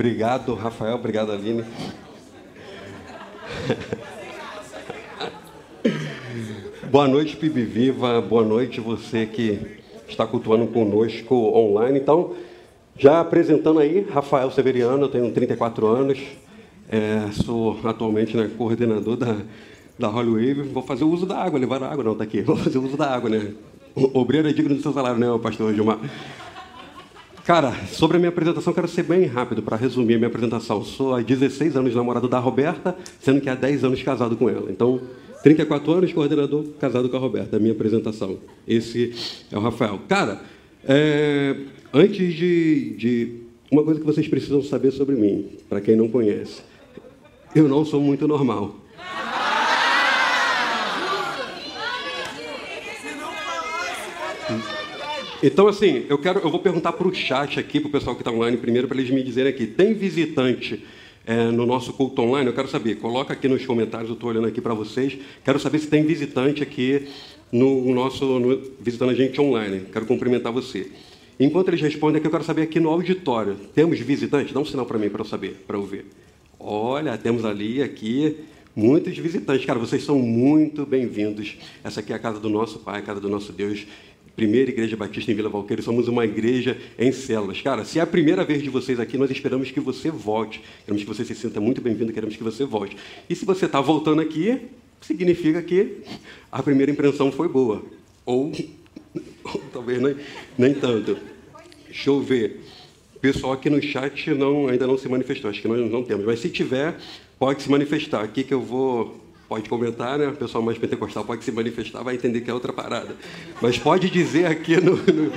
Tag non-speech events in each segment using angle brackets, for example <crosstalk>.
Obrigado, Rafael. Obrigado, Aline. Boa noite, PIB Viva. Boa noite, você que está cultuando conosco online. Então, já apresentando aí, Rafael Severiano, eu tenho 34 anos, é, sou atualmente né, coordenador da, da Holy Wave. Vou fazer o uso da água, levar a água, não, está aqui. Vou fazer o uso da água, né? Obreiro é digno do seu salário, né, pastor Gilmar? Cara, sobre a minha apresentação, quero ser bem rápido para resumir a minha apresentação. Sou há 16 anos namorado da Roberta, sendo que há 10 anos casado com ela. Então, 34 anos, coordenador, casado com a Roberta, a minha apresentação. Esse é o Rafael. Cara, é, antes de, de. Uma coisa que vocês precisam saber sobre mim, para quem não conhece. Eu não sou muito normal. Então, assim, eu quero, eu vou perguntar para o chat aqui, para o pessoal que está online primeiro, para eles me dizerem aqui. Tem visitante é, no nosso culto online? Eu quero saber. Coloca aqui nos comentários, eu estou olhando aqui para vocês. Quero saber se tem visitante aqui no nosso, no, visitando a gente online. Quero cumprimentar você. Enquanto eles respondem aqui, eu quero saber aqui no auditório. Temos visitante? Dá um sinal para mim para eu saber, para eu ver. Olha, temos ali, aqui, muitos visitantes. Cara, vocês são muito bem-vindos. Essa aqui é a casa do nosso Pai, a casa do nosso Deus. Primeira Igreja Batista em Vila Valqueira, somos uma igreja em células. Cara, se é a primeira vez de vocês aqui, nós esperamos que você volte. Queremos que você se sinta muito bem-vindo, queremos que você volte. E se você está voltando aqui, significa que a primeira impressão foi boa. Ou, ou talvez nem, nem tanto. Deixa eu ver. O pessoal aqui no chat não, ainda não se manifestou, acho que nós não temos. Mas se tiver, pode se manifestar. Aqui que eu vou pode comentar, né? O pessoal mais pentecostal pode se manifestar, vai entender que é outra parada. Mas pode dizer aqui no, no,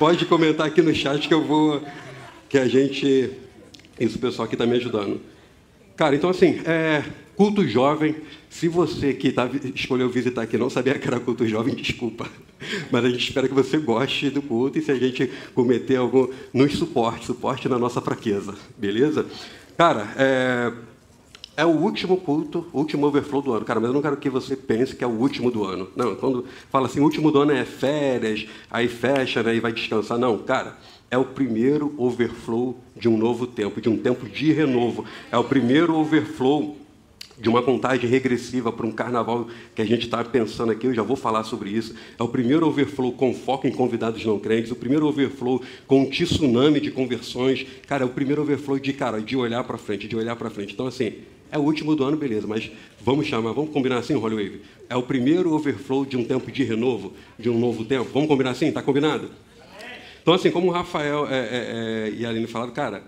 pode comentar aqui no chat que eu vou que a gente isso o pessoal aqui está me ajudando. Cara, então assim, é, culto jovem. Se você que tá, escolheu visitar aqui não sabia que era culto jovem, <laughs> desculpa. Mas a gente espera que você goste do culto e se a gente cometer algum, nos suporte, suporte na nossa fraqueza, beleza? Cara, é, é o último culto, o último overflow do ano. Cara, mas eu não quero que você pense que é o último do ano. Não, quando fala assim, último do ano é férias, aí fecha né, e vai descansar. Não, cara, é o primeiro overflow de um novo tempo, de um tempo de renovo. É o primeiro overflow de uma contagem regressiva para um carnaval que a gente está pensando aqui, eu já vou falar sobre isso. É o primeiro overflow com foco em convidados não crentes, o primeiro overflow com um tsunami de conversões. Cara, é o primeiro overflow de, cara, de olhar para frente, de olhar para frente. Então, assim, é o último do ano, beleza, mas vamos chamar, vamos combinar assim, Holy É o primeiro overflow de um tempo de renovo, de um novo tempo. Vamos combinar assim? Está combinado? Então, assim, como o Rafael é, é, é, e a Aline falaram, cara,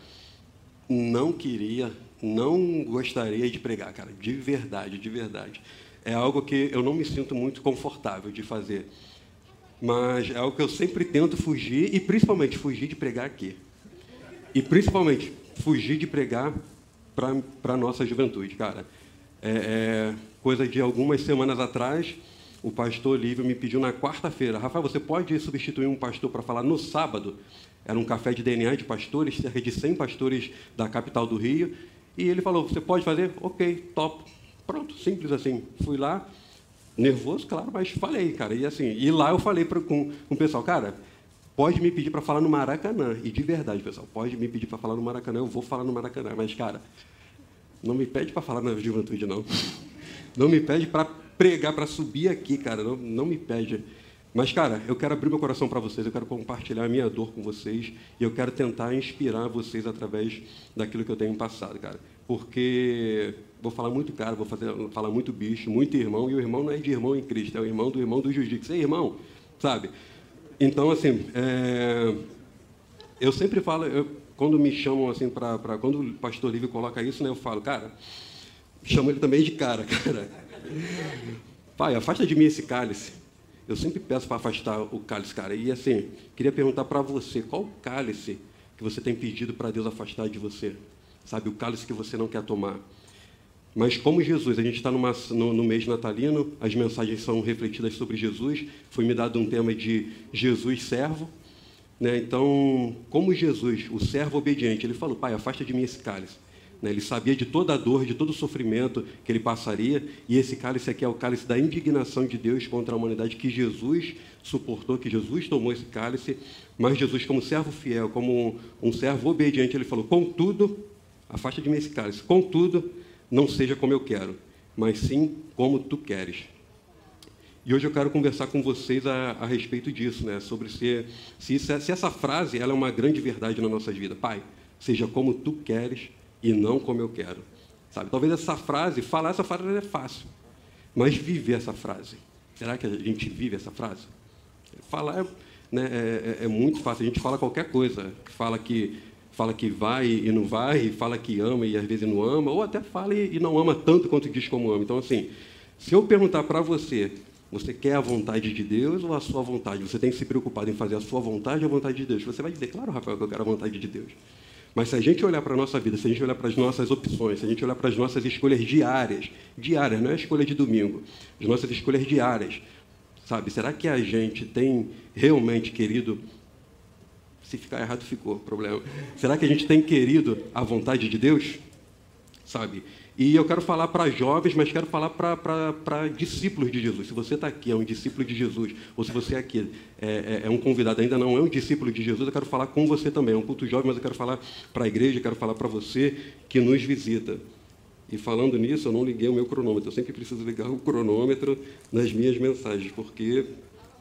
não queria, não gostaria de pregar, cara, de verdade, de verdade. É algo que eu não me sinto muito confortável de fazer. Mas é algo que eu sempre tento fugir, e principalmente fugir de pregar aqui. E principalmente fugir de pregar para a nossa juventude, cara. É, é, coisa de algumas semanas atrás, o pastor Lívio me pediu na quarta-feira, Rafael, você pode substituir um pastor para falar no sábado? Era um café de DNA de pastores, cerca de 100 pastores da capital do Rio. E ele falou, você pode fazer? Ok, top. Pronto, simples assim. Fui lá, nervoso, claro, mas falei, cara. E assim, e lá eu falei pra, com, com o pessoal, cara, pode me pedir para falar no Maracanã. E de verdade, pessoal, pode me pedir para falar no Maracanã, eu vou falar no Maracanã. Mas, cara, não me pede para falar na juventude, não. Não me pede para pregar, para subir aqui, cara. Não, não me pede. Mas, cara, eu quero abrir meu coração para vocês, eu quero compartilhar a minha dor com vocês e eu quero tentar inspirar vocês através daquilo que eu tenho passado, cara. Porque vou falar muito caro, vou fazer, falar muito bicho, muito irmão, e o irmão não é de irmão em Cristo, é o irmão do irmão do jiu-jitsu. É irmão, sabe? Então, assim, é... eu sempre falo, eu, quando me chamam assim para. Quando o pastor Lívio coloca isso, né, eu falo, cara, chamo ele também de cara, <laughs> cara. Pai, afasta de mim esse cálice. Eu sempre peço para afastar o cálice, cara. E assim, queria perguntar para você, qual cálice que você tem pedido para Deus afastar de você? Sabe, o cálice que você não quer tomar. Mas como Jesus, a gente está no, no, mês natalino, as mensagens são refletidas sobre Jesus. Foi me dado um tema de Jesus servo. Né? Então, como Jesus, o servo obediente, ele falou: Pai, afasta de mim esse cálice. Né? Ele sabia de toda a dor, de todo o sofrimento que ele passaria, e esse cálice aqui é o cálice da indignação de Deus contra a humanidade que Jesus suportou, que Jesus tomou esse cálice, mas Jesus, como servo fiel, como um, servo obediente, ele falou: Contudo, afasta de mim esse cálice. Contudo, não seja como eu quero, mas sim como tu queres. E hoje eu quero conversar com vocês a, a respeito disso, né? sobre se, se, se, essa frase ela é uma grande verdade na nossa vida. Pai, seja como tu queres e não como eu quero. Sabe? Talvez essa frase, falar essa frase é fácil, mas viver essa frase. Será que a gente vive essa frase? Falar é, né, é, é, é muito fácil. A gente fala qualquer coisa. Fala que fala que vai e não vai, fala que ama e às vezes não ama, ou até fala e não ama tanto quanto diz como ama. Então, assim, se eu perguntar para você, você quer a vontade de Deus ou a sua vontade? Você tem que se preocupar em fazer a sua vontade ou a vontade de Deus? Você vai dizer, claro, Rafael, que eu quero a vontade de Deus. Mas se a gente olhar para a nossa vida, se a gente olhar para as nossas opções, se a gente olhar para as nossas escolhas diárias, diárias, não é a escolha de domingo, as nossas escolhas diárias, sabe? Será que a gente tem realmente querido se ficar errado, ficou, problema. Será que a gente tem querido a vontade de Deus? Sabe? E eu quero falar para jovens, mas quero falar para discípulos de Jesus. Se você está aqui, é um discípulo de Jesus, ou se você aqui é, é, é, um convidado, ainda não é um discípulo de Jesus, eu quero falar com você também. É um culto jovem, mas eu quero falar para a igreja, quero falar para você que nos visita. E falando nisso, eu não liguei o meu cronômetro. Eu sempre preciso ligar o cronômetro nas minhas mensagens, porque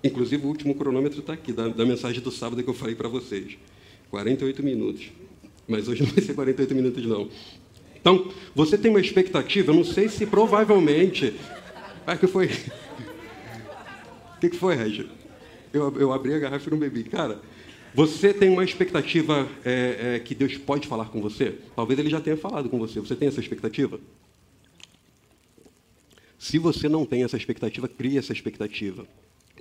Inclusive, o último cronômetro está aqui, da, da, mensagem do sábado que eu falei para vocês. 48 minutos. Mas hoje <laughs> não vai ser 48 minutos, não. Então, você tem uma expectativa, eu não sei se provavelmente. Ah, que foi? O <laughs> que, que foi, Régio? Eu, eu abri a garrafa e não bebi. Cara, você tem uma expectativa é, é, que Deus pode falar com você? Talvez ele já tenha falado com você. Você tem essa expectativa? Se você não tem essa expectativa, crie essa expectativa.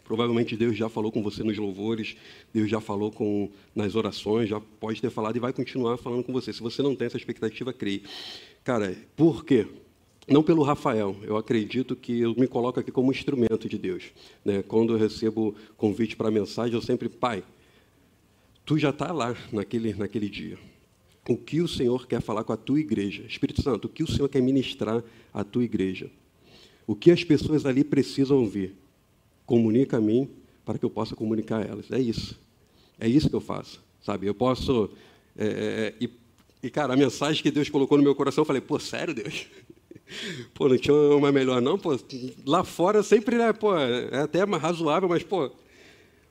Provavelmente Deus já falou com você nos louvores, Deus já falou com nas orações, já pode ter falado e vai continuar falando com você. Se você não tem essa expectativa, creia. Cara, por quê? Não pelo Rafael, eu acredito que eu me coloco aqui como instrumento de Deus. Né? Quando eu recebo convite para mensagem, eu sempre, Pai, tu já está lá naquele, naquele dia. O que o Senhor quer falar com a tua igreja? Espírito Santo, o que o Senhor quer ministrar à tua igreja? O que as pessoas ali precisam ouvir? Comunica a mim para que eu possa comunicar a elas. É isso. É isso que eu faço, sabe? Eu posso... É, é, e, e, cara, a mensagem que Deus colocou no meu coração, eu falei, pô, sério, Deus? <laughs> Pô, não tinha uma melhor, não? Pô, lá fora sempre, né, pô, é até razoável, mas, pô,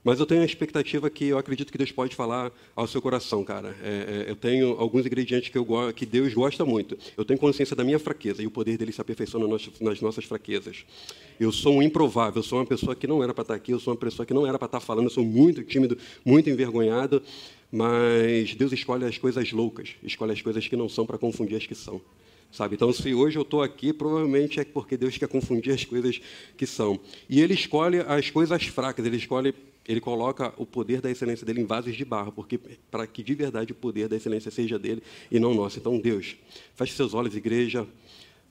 mas eu tenho a expectativa que eu acredito que Deus pode falar ao seu coração, cara. É, é, eu tenho alguns ingredientes que, eu, que Deus gosta muito. Eu tenho consciência da minha fraqueza e o poder dele se aperfeiçoa nas nossas fraquezas. Eu sou um improvável, eu sou uma pessoa que não era para estar aqui, eu sou uma pessoa que não era para estar falando, eu sou muito tímido, muito envergonhado, mas Deus escolhe as coisas loucas, escolhe as coisas que não são para confundir as que são. Sabe? Então, se hoje eu estou aqui, provavelmente é porque Deus quer confundir as coisas que são. E Ele escolhe as coisas fracas, Ele escolhe ele coloca o poder da excelência dele em vasos de barro, porque para que de verdade o poder da excelência seja dele e não nosso. Então, Deus, feche seus olhos, igreja.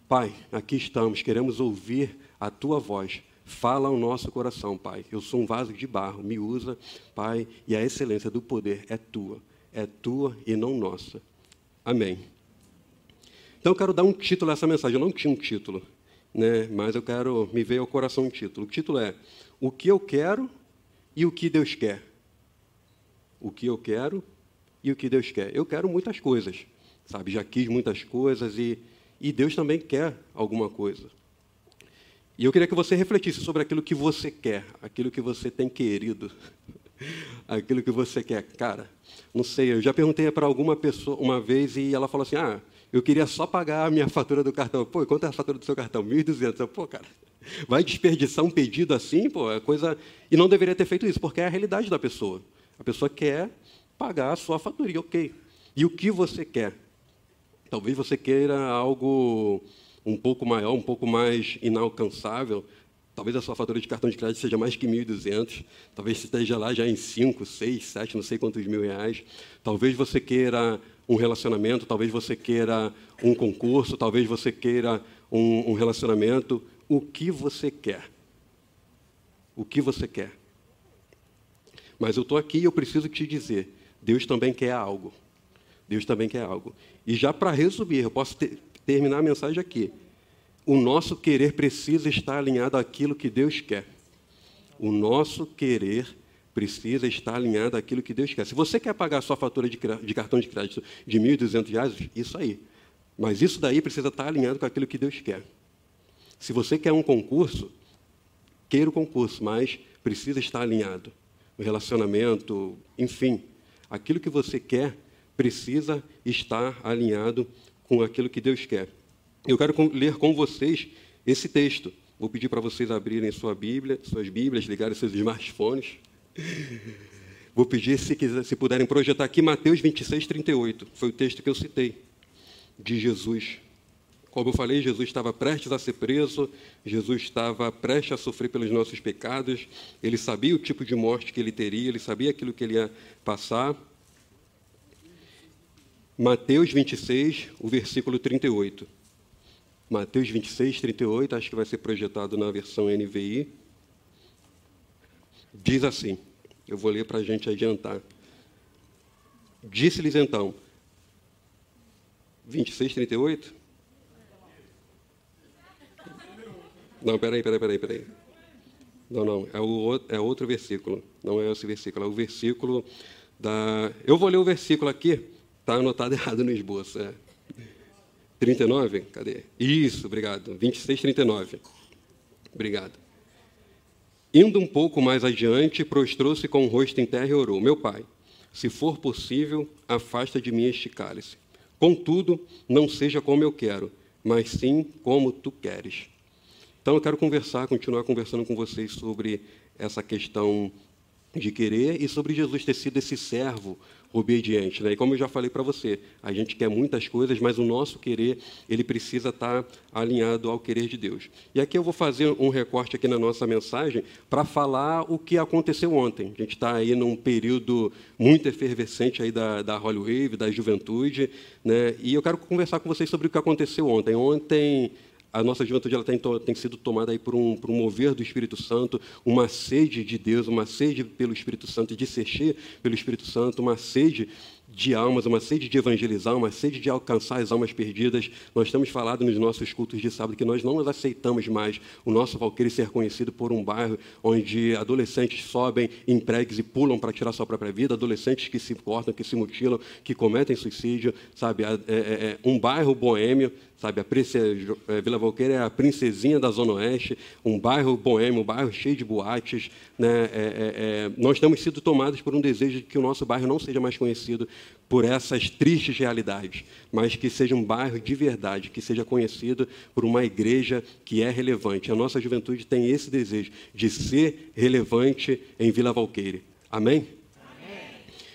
Pai, aqui estamos, queremos ouvir a tua voz. Fala ao nosso coração, Pai. Eu sou um vaso de barro, me usa, Pai, e a excelência do poder é tua. É tua e não nossa. Amém. Então, eu quero dar um título a essa mensagem. Eu não tinha um título, né? mas eu quero me ver ao coração um título. O título é O que eu quero e o que Deus quer. O que eu quero e o que Deus quer. Eu quero muitas coisas, sabe? Já quis muitas coisas e, e Deus também quer alguma coisa. E eu queria que você refletisse sobre aquilo que você quer, aquilo que você tem querido, <laughs> aquilo que você quer. Cara, não sei, eu já perguntei para alguma pessoa uma vez e ela falou assim: ah, eu queria só pagar a minha fatura do cartão. Pô, quanto é a fatura do seu cartão? 1.200. Pô, cara, vai desperdiçar um pedido assim? Pô, é coisa... E não deveria ter feito isso, porque é a realidade da pessoa. A pessoa quer pagar a sua fatura, ok. E o que você quer? Talvez você queira algo um pouco maior, um pouco mais inalcançável. Talvez a sua fatura de cartão de crédito seja mais que 1.200. Talvez esteja lá já em 5, 6, 7, não sei quantos mil reais. Talvez você queira um relacionamento, talvez você queira um concurso, talvez você queira um, um relacionamento. O que você quer? O que você quer? Mas eu estou aqui e eu preciso te dizer: Deus também quer algo. Deus também quer algo. E já para resumir, eu posso ter, terminar a mensagem aqui. O nosso querer precisa estar alinhado àquilo que Deus quer. O nosso querer precisa estar alinhado àquilo que Deus quer. Se você quer pagar a sua fatura de, de cartão de crédito de R$ 1.200, isso aí. Mas isso daí precisa estar alinhado com aquilo que Deus quer. Se você quer um concurso, queira o concurso, mas precisa estar alinhado. O relacionamento, enfim, aquilo que você quer precisa estar alinhado com aquilo que Deus quer. Eu quero ler com vocês esse texto. Vou pedir para vocês abrirem sua Bíblia, suas Bíblias, ligarem seus smartphones. <laughs> Vou pedir, se, quiser, se puderem projetar aqui, Mateus 26, 38. Foi o texto que eu citei de Jesus. Como eu falei, Jesus estava prestes a ser preso, Jesus estava prestes a sofrer pelos nossos pecados, ele sabia o tipo de morte que ele teria, ele sabia aquilo que ele ia passar. Mateus 26, o versículo 38. Mateus 26, 38, acho que vai ser projetado na versão NVI. Diz assim: eu vou ler para a gente adiantar. Disse-lhes então, 26, 38? Não, peraí, peraí, peraí, peraí. Não, não, é, o, é outro versículo. Não é esse versículo, é o versículo da. Eu vou ler o versículo aqui, está anotado <laughs> errado no esboço. É. 39? Cadê? Isso, obrigado. 26, 39. Obrigado. Indo um pouco mais adiante, prostrou-se com o rosto em terra e orou: Meu pai, se for possível, afasta de mim este cálice. Contudo, não seja como eu quero, mas sim como tu queres. Então eu quero conversar, continuar conversando com vocês sobre essa questão de querer e sobre Jesus ter sido esse servo obediente. Né? E como eu já falei para você, a gente quer muitas coisas, mas o nosso querer ele precisa estar tá alinhado ao querer de Deus. E aqui eu vou fazer um recorte aqui na nossa mensagem para falar o que aconteceu ontem. A gente está aí num período muito efervescente aí da, da Holy Wave, da juventude, né? e eu quero conversar com vocês sobre o que aconteceu ontem. Ontem a nossa juventude ela tem, tem sido tomada aí por um, por um mover do Espírito Santo, uma sede de Deus, uma sede pelo Espírito Santo, de ser pelo Espírito Santo, uma sede de almas, uma sede de evangelizar, uma sede de alcançar as almas perdidas. Nós temos falado nos nossos cultos de sábado que nós não aceitamos mais o nosso Valqueire ser conhecido por um bairro onde adolescentes sobem em pregues e pulam para tirar sua própria vida, adolescentes que se cortam, que se mutilam, que cometem suicídio, sabe? É, é, é um bairro boêmio, sabe? A é, Vila Valqueira é a princesinha da Zona Oeste, um bairro boêmio, um bairro cheio de boates. Né? É, é, é, nós temos sido tomados por um desejo de que o nosso bairro não seja mais conhecido por essas tristes realidades, mas que seja um bairro de verdade, que seja conhecido por uma igreja que é relevante. A nossa juventude tem esse desejo de ser relevante em Vila Valqueire. Amém?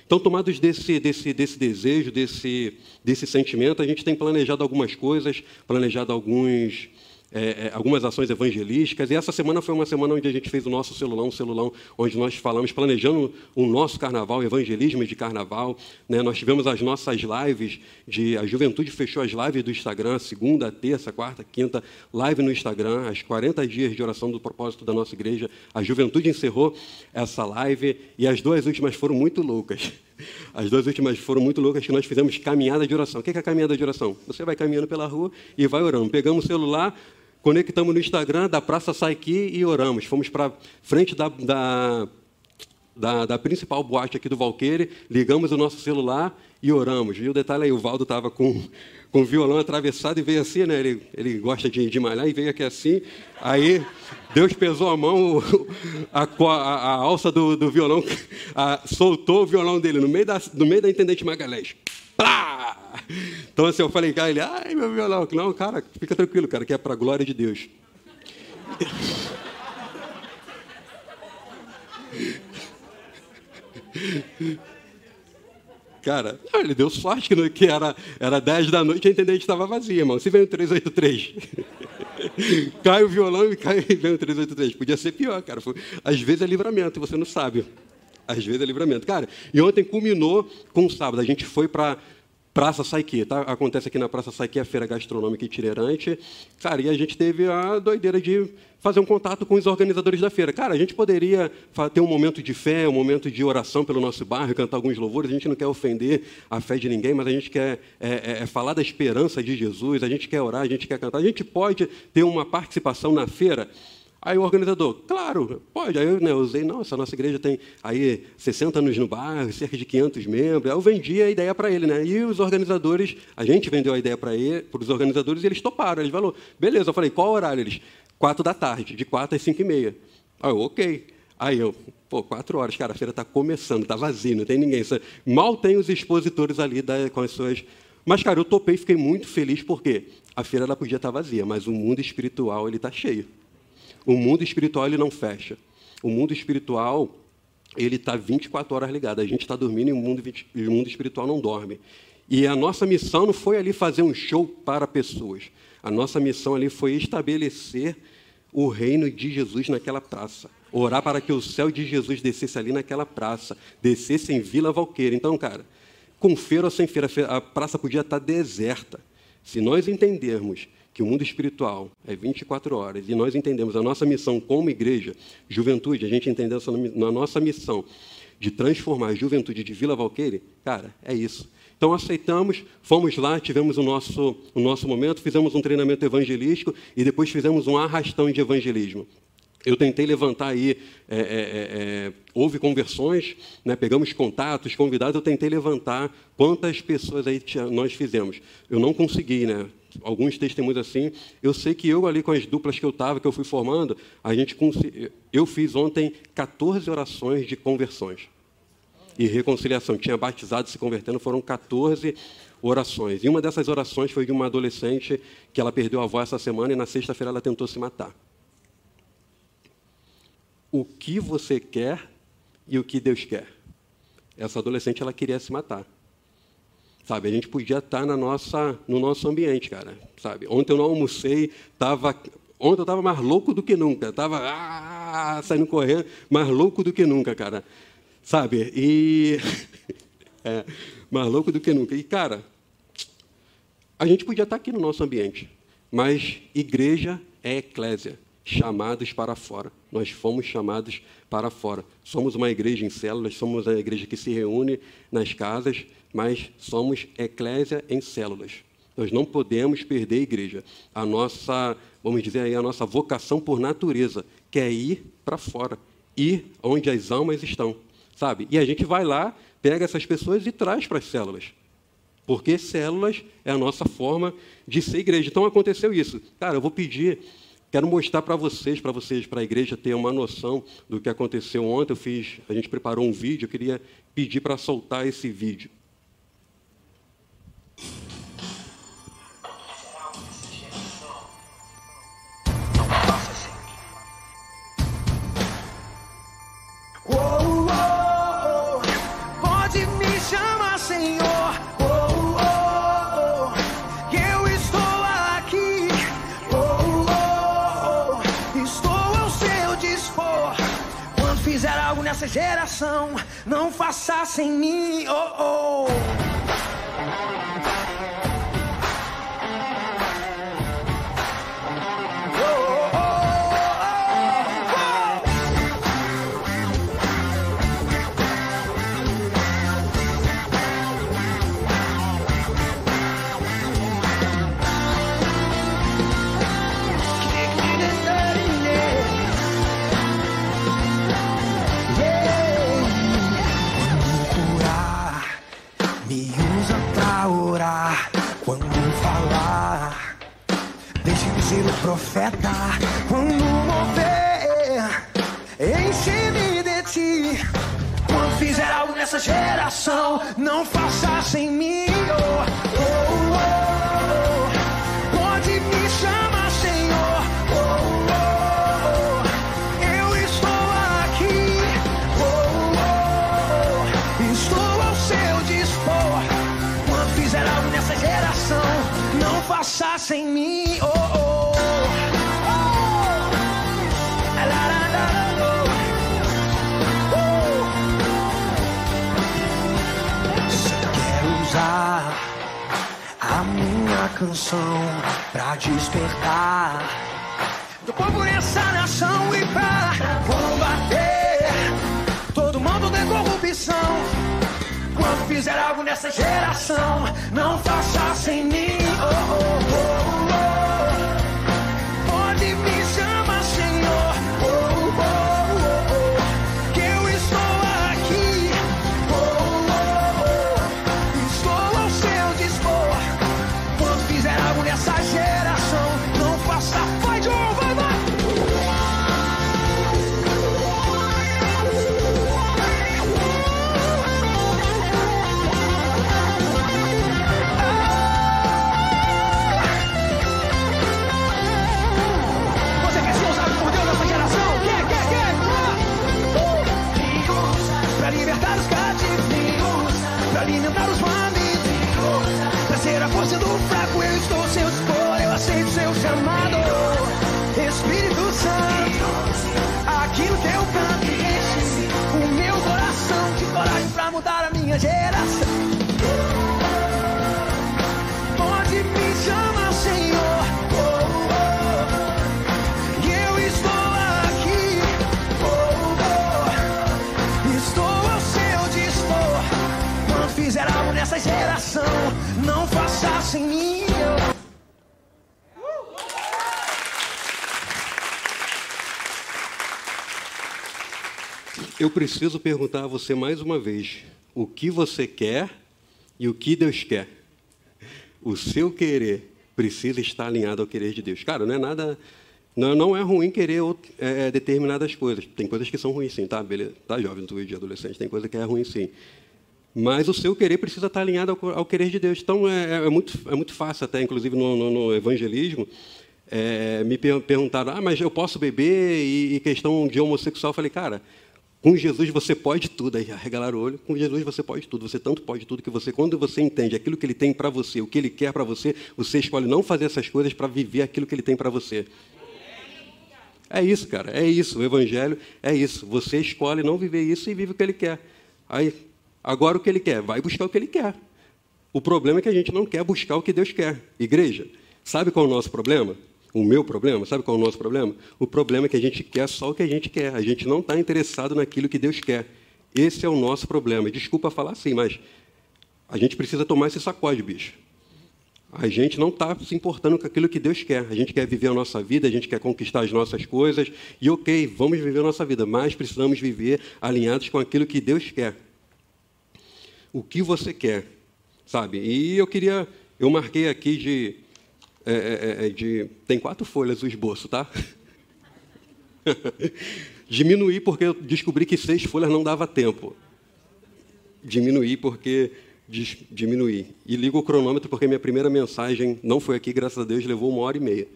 Então, tomados desse, desse, desse desejo, desse, desse sentimento, a gente tem planejado algumas coisas, planejado alguns, é, é, algumas ações evangelísticas. E essa semana foi uma semana onde a gente fez o nosso celulão, um celulão onde nós falamos, planejando o nosso carnaval, evangelismo de carnaval. Né? Nós tivemos as nossas lives, de, a juventude fechou as lives do Instagram, segunda, terça, quarta, quinta, live no Instagram, as 40 dias de oração do propósito da nossa igreja. A juventude encerrou essa live e as duas últimas foram muito loucas. <laughs> As duas últimas foram muito loucas, que nós fizemos caminhada de oração. O que é a caminhada de oração? Você vai caminhando pela rua e vai orando. Pegamos o celular, conectamos no Instagram da Praça Saiki e oramos. Fomos para frente da, da, da, da, principal boate aqui do Valqueire, ligamos o nosso celular e oramos. E o detalhe aí, o Valdo estava com, com o violão atravessado e veio assim, né? Ele, ele gosta de, de malhar e veio aqui assim. Aí Deus pesou a mão, <laughs> a, a, a alça do, do violão, <laughs> a, soltou o violão dele no meio da, no meio da Intendente Magalhães. Plá! Então assim, eu falei, cara, ele, ai, meu violão. Não, cara, fica tranquilo, cara, que é para a glória de Deus. <laughs> Cara, ele deu sorte que, que era, era 10 da noite e a intendente estava vazia, irmão. Se vem o 383. <laughs> cai o violão e cai, vem o 383. Podia ser pior, cara. Às vezes é livramento, você não sabe. Às vezes é livramento. Cara, e ontem culminou com o sábado. A gente foi para Praça Saiki, tá? Acontece aqui na Praça Saiki a feira gastronômica itinerante. Cara, e a gente teve a doideira de fazer um contato com os organizadores da feira. Cara, a gente poderia ter um momento de fé, um momento de oração pelo nosso bairro, cantar alguns louvores. A gente não quer ofender a fé de ninguém, mas a gente quer é, é, é falar da esperança de Jesus, a gente quer orar, a gente quer cantar. A gente pode ter uma participação na feira Aí o organizador, claro, pode. Aí eu né, usei, nossa, a nossa igreja tem aí 60 anos no bairro, cerca de 500 membros. Aí eu vendi a ideia para ele, né? E os organizadores, a gente vendeu a ideia para os organizadores e eles toparam. Eles falaram, beleza. Eu falei, qual horário? Eles, quatro da tarde, de quatro às cinco e meia. Aí eu, ok. Aí eu, pô, quatro horas, cara, a feira está começando, está vazio, não tem ninguém. Mal tem os expositores ali da, com as suas... Mas, cara, eu topei fiquei muito feliz porque a feira ela podia estar tá vazia, mas o mundo espiritual ele está cheio. O mundo espiritual ele não fecha. O mundo espiritual ele está 24 horas ligado. A gente está dormindo e o mundo, o mundo espiritual não dorme. E a nossa missão não foi ali fazer um show para pessoas. A nossa missão ali foi estabelecer o reino de Jesus naquela praça. Orar para que o céu de Jesus descesse ali naquela praça, descesse em Vila Valqueira. Então, cara, com feira ou sem feira, a praça podia estar deserta. Se nós entendermos que o mundo espiritual é 24 horas e nós entendemos a nossa missão como igreja, juventude, a gente entendeu na nossa missão de transformar a juventude de Vila Valqueire, cara, é isso. Então aceitamos, fomos lá, tivemos o nosso, o nosso momento, fizemos um treinamento evangelístico e depois fizemos um arrastão de evangelismo. Eu tentei levantar aí, é, é, é, é houve conversões, né, pegamos contatos, convidados, eu tentei levantar quantas pessoas aí nós fizemos. Eu não consegui, né? Alguns testemunhos assim. Eu sei que eu ali com as duplas que eu estava, que eu fui formando, a gente eu fiz ontem 14 orações de conversões e reconciliação. Tinha batizado se convertendo, foram 14 orações. E uma dessas orações foi de uma adolescente que ela perdeu a avó essa semana e na sexta-feira ela tentou se matar. O que você quer e o que Deus quer? Essa adolescente ela queria se matar. Sabe, a gente podia estar na nossa, no nosso ambiente, cara. Sabe? Ontem eu não almocei, tava, ontem eu estava mais louco do que nunca. Estava ah, saindo correndo, mais louco do que nunca, cara. Sabe? E. <laughs> é, mais louco do que nunca. E, cara, a gente podia estar aqui no nosso ambiente, mas igreja é eclésia, chamados para fora. Nós fomos chamados para fora. Somos uma igreja em células, somos a igreja que se reúne nas casas, mas somos eclésia em células. Nós não podemos perder a igreja. A nossa, vamos dizer aí, a nossa vocação por natureza, que é ir para fora, ir onde as almas estão, sabe? E a gente vai lá, pega essas pessoas e traz para as células. Porque células é a nossa forma de ser igreja. Então aconteceu isso. Cara, eu vou pedir, quero mostrar para vocês, para vocês, para a igreja ter uma noção do que aconteceu ontem. Eu fiz, a gente preparou um vídeo, eu queria pedir para soltar esse vídeo. Nessa geração. Não faça sem mim, oh, oh. Profeta quando mover, enche-me de ti. Quando fizer algo nessa geração, não faça sem mim. Canção pra despertar do povo nessa nação e pra combater todo mundo de corrupção. Quando fizer algo nessa geração, não faça sem mim. Oh, oh, oh, sem mim. Eu preciso perguntar a você mais uma vez: o que você quer e o que Deus quer? O seu querer precisa estar alinhado ao querer de Deus. Cara, não é nada. Não, não é ruim querer out- é, determinadas coisas. Tem coisas que são ruins, sim, tá? Beleza. Tá jovem, tu de adolescente, tem coisa que é ruim, sim. Mas o seu querer precisa estar alinhado ao, ao querer de Deus. Então, é, é muito, é muito fácil, até, inclusive no, no- no evangelismo, é, me per- perguntaram: ah, mas eu posso beber? E, e questão de homossexual, eu falei, cara, com Jesus você pode tudo. Aí arregalaram o olho. Com Jesus você pode tudo. Você tanto pode tudo que você, quando você entende aquilo que Ele tem para você, o que Ele quer para você, você escolhe não fazer essas coisas para viver aquilo que Ele tem para você. É isso, cara. É isso. O Evangelho é isso. Você escolhe não viver isso e vive o que Ele quer. Aí, agora o que Ele quer? Vai buscar o que Ele quer. O problema é que a gente não quer buscar o que Deus quer. Igreja, sabe qual é o nosso problema? O meu problema? Sabe qual é o nosso problema? O problema é que a gente quer só o que a gente quer. A gente não está interessado naquilo que Deus quer. Esse é o nosso problema. Desculpa falar assim, mas a gente precisa tomar esse sacode, bicho. A gente não está se importando com aquilo que Deus quer. A gente quer viver a nossa vida, a gente quer conquistar as nossas coisas. E ok, vamos viver a nossa vida, mas precisamos viver alinhados com aquilo que Deus quer. O que você quer, sabe? E eu queria, eu marquei aqui de, é, é, é, de tem quatro folhas o esboço, tá? <laughs> Diminuir porque eu descobri que seis folhas não dava tempo. Diminuir porque diminuir. E ligo o cronômetro porque minha primeira mensagem não foi aqui, graças a Deus, levou uma hora e meia.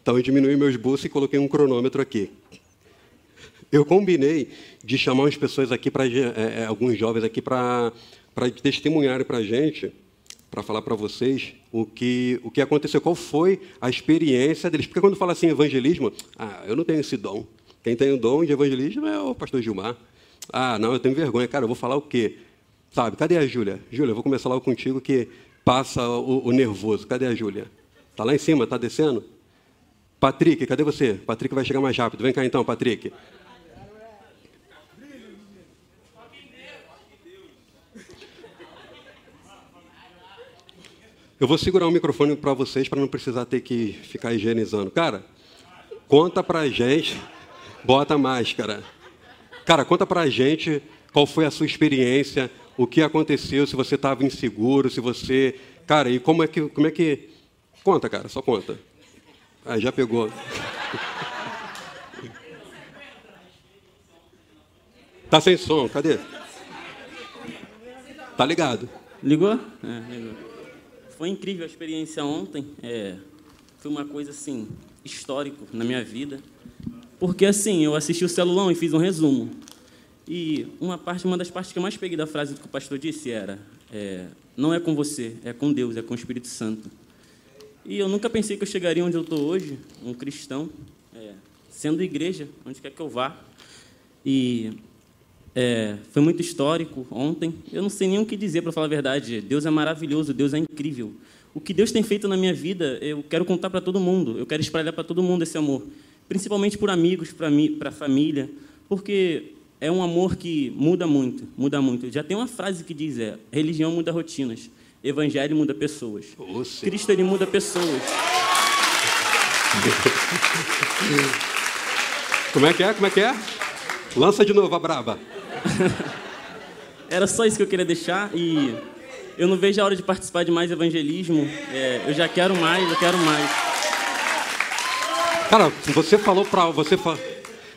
Então eu diminui meu esboço e coloquei um cronômetro aqui. Eu combinei de chamar umas pessoas aqui para é, alguns jovens aqui para testemunharem para a gente, para falar para vocês o que o que aconteceu, qual foi a experiência deles. Porque quando fala assim evangelismo, ah, eu não tenho esse dom. Quem tem o dom de evangelismo é o pastor Gilmar. Ah, não, eu tenho vergonha, cara. Eu vou falar o quê? Sabe? Cadê a Júlia? Júlia, eu vou começar logo contigo que passa o, o nervoso. Cadê a Júlia? Tá lá em cima, tá descendo? Patrick, cadê você? Patrick vai chegar mais rápido. Vem cá então, Patrick. Eu vou segurar o microfone para vocês para não precisar ter que ficar higienizando. Cara, conta pra gente. Bota a máscara. Cara, conta pra gente qual foi a sua experiência, o que aconteceu, se você estava inseguro, se você. Cara, e como é que. Como é que... Conta, cara, só conta. Ah, já pegou. <laughs> Tá sem som, cadê? Tá ligado. Ligou? É, ligou. Foi incrível a experiência ontem. É, foi uma coisa assim histórico na minha vida, porque assim eu assisti o celulão e fiz um resumo. E uma parte, uma das partes que eu mais peguei da frase que o pastor disse era: é, não é com você, é com Deus, é com o Espírito Santo. E eu nunca pensei que eu chegaria onde eu estou hoje, um cristão, é, sendo igreja, onde quer que eu vá. E é, foi muito histórico ontem. Eu não sei nem o que dizer, para falar a verdade. Deus é maravilhoso, Deus é incrível. O que Deus tem feito na minha vida, eu quero contar para todo mundo. Eu quero espalhar para todo mundo esse amor. Principalmente por amigos, para a família. Porque é um amor que muda muito, muda muito. Já tem uma frase que diz, é, religião muda rotinas, evangelho muda pessoas. Cristo, ele muda pessoas. Como é que é? Como é que é? Lança de novo a braba. <laughs> Era só isso que eu queria deixar e eu não vejo a hora de participar de mais evangelismo. É, eu já quero mais, eu quero mais. Cara, você falou para você fa...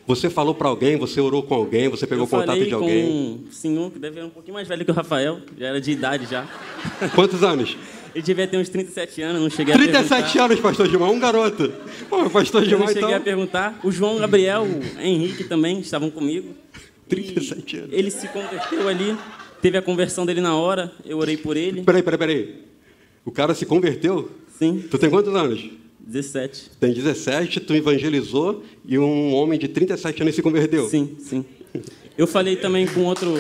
você falou para alguém, você orou com alguém, você pegou eu contato de alguém. com um senhor que deve ser um pouquinho mais velho que o Rafael, já era de idade já. <laughs> Quantos anos? Ele devia ter uns 37 anos, não cheguei a 37 perguntar. anos, pastor Gilmar, um garoto. Pô, pastor Eu não Gilmar, cheguei então. a perguntar. O João Gabriel, o Henrique também estavam comigo. 37 anos. Ele se converteu ali, teve a conversão dele na hora, eu orei por ele. Peraí, peraí, peraí. O cara se converteu? Sim, Tu tem quantos anos? 17. Tem 17, tu evangelizou e um homem de 37 anos se converteu. Sim, sim. Eu falei também com outro.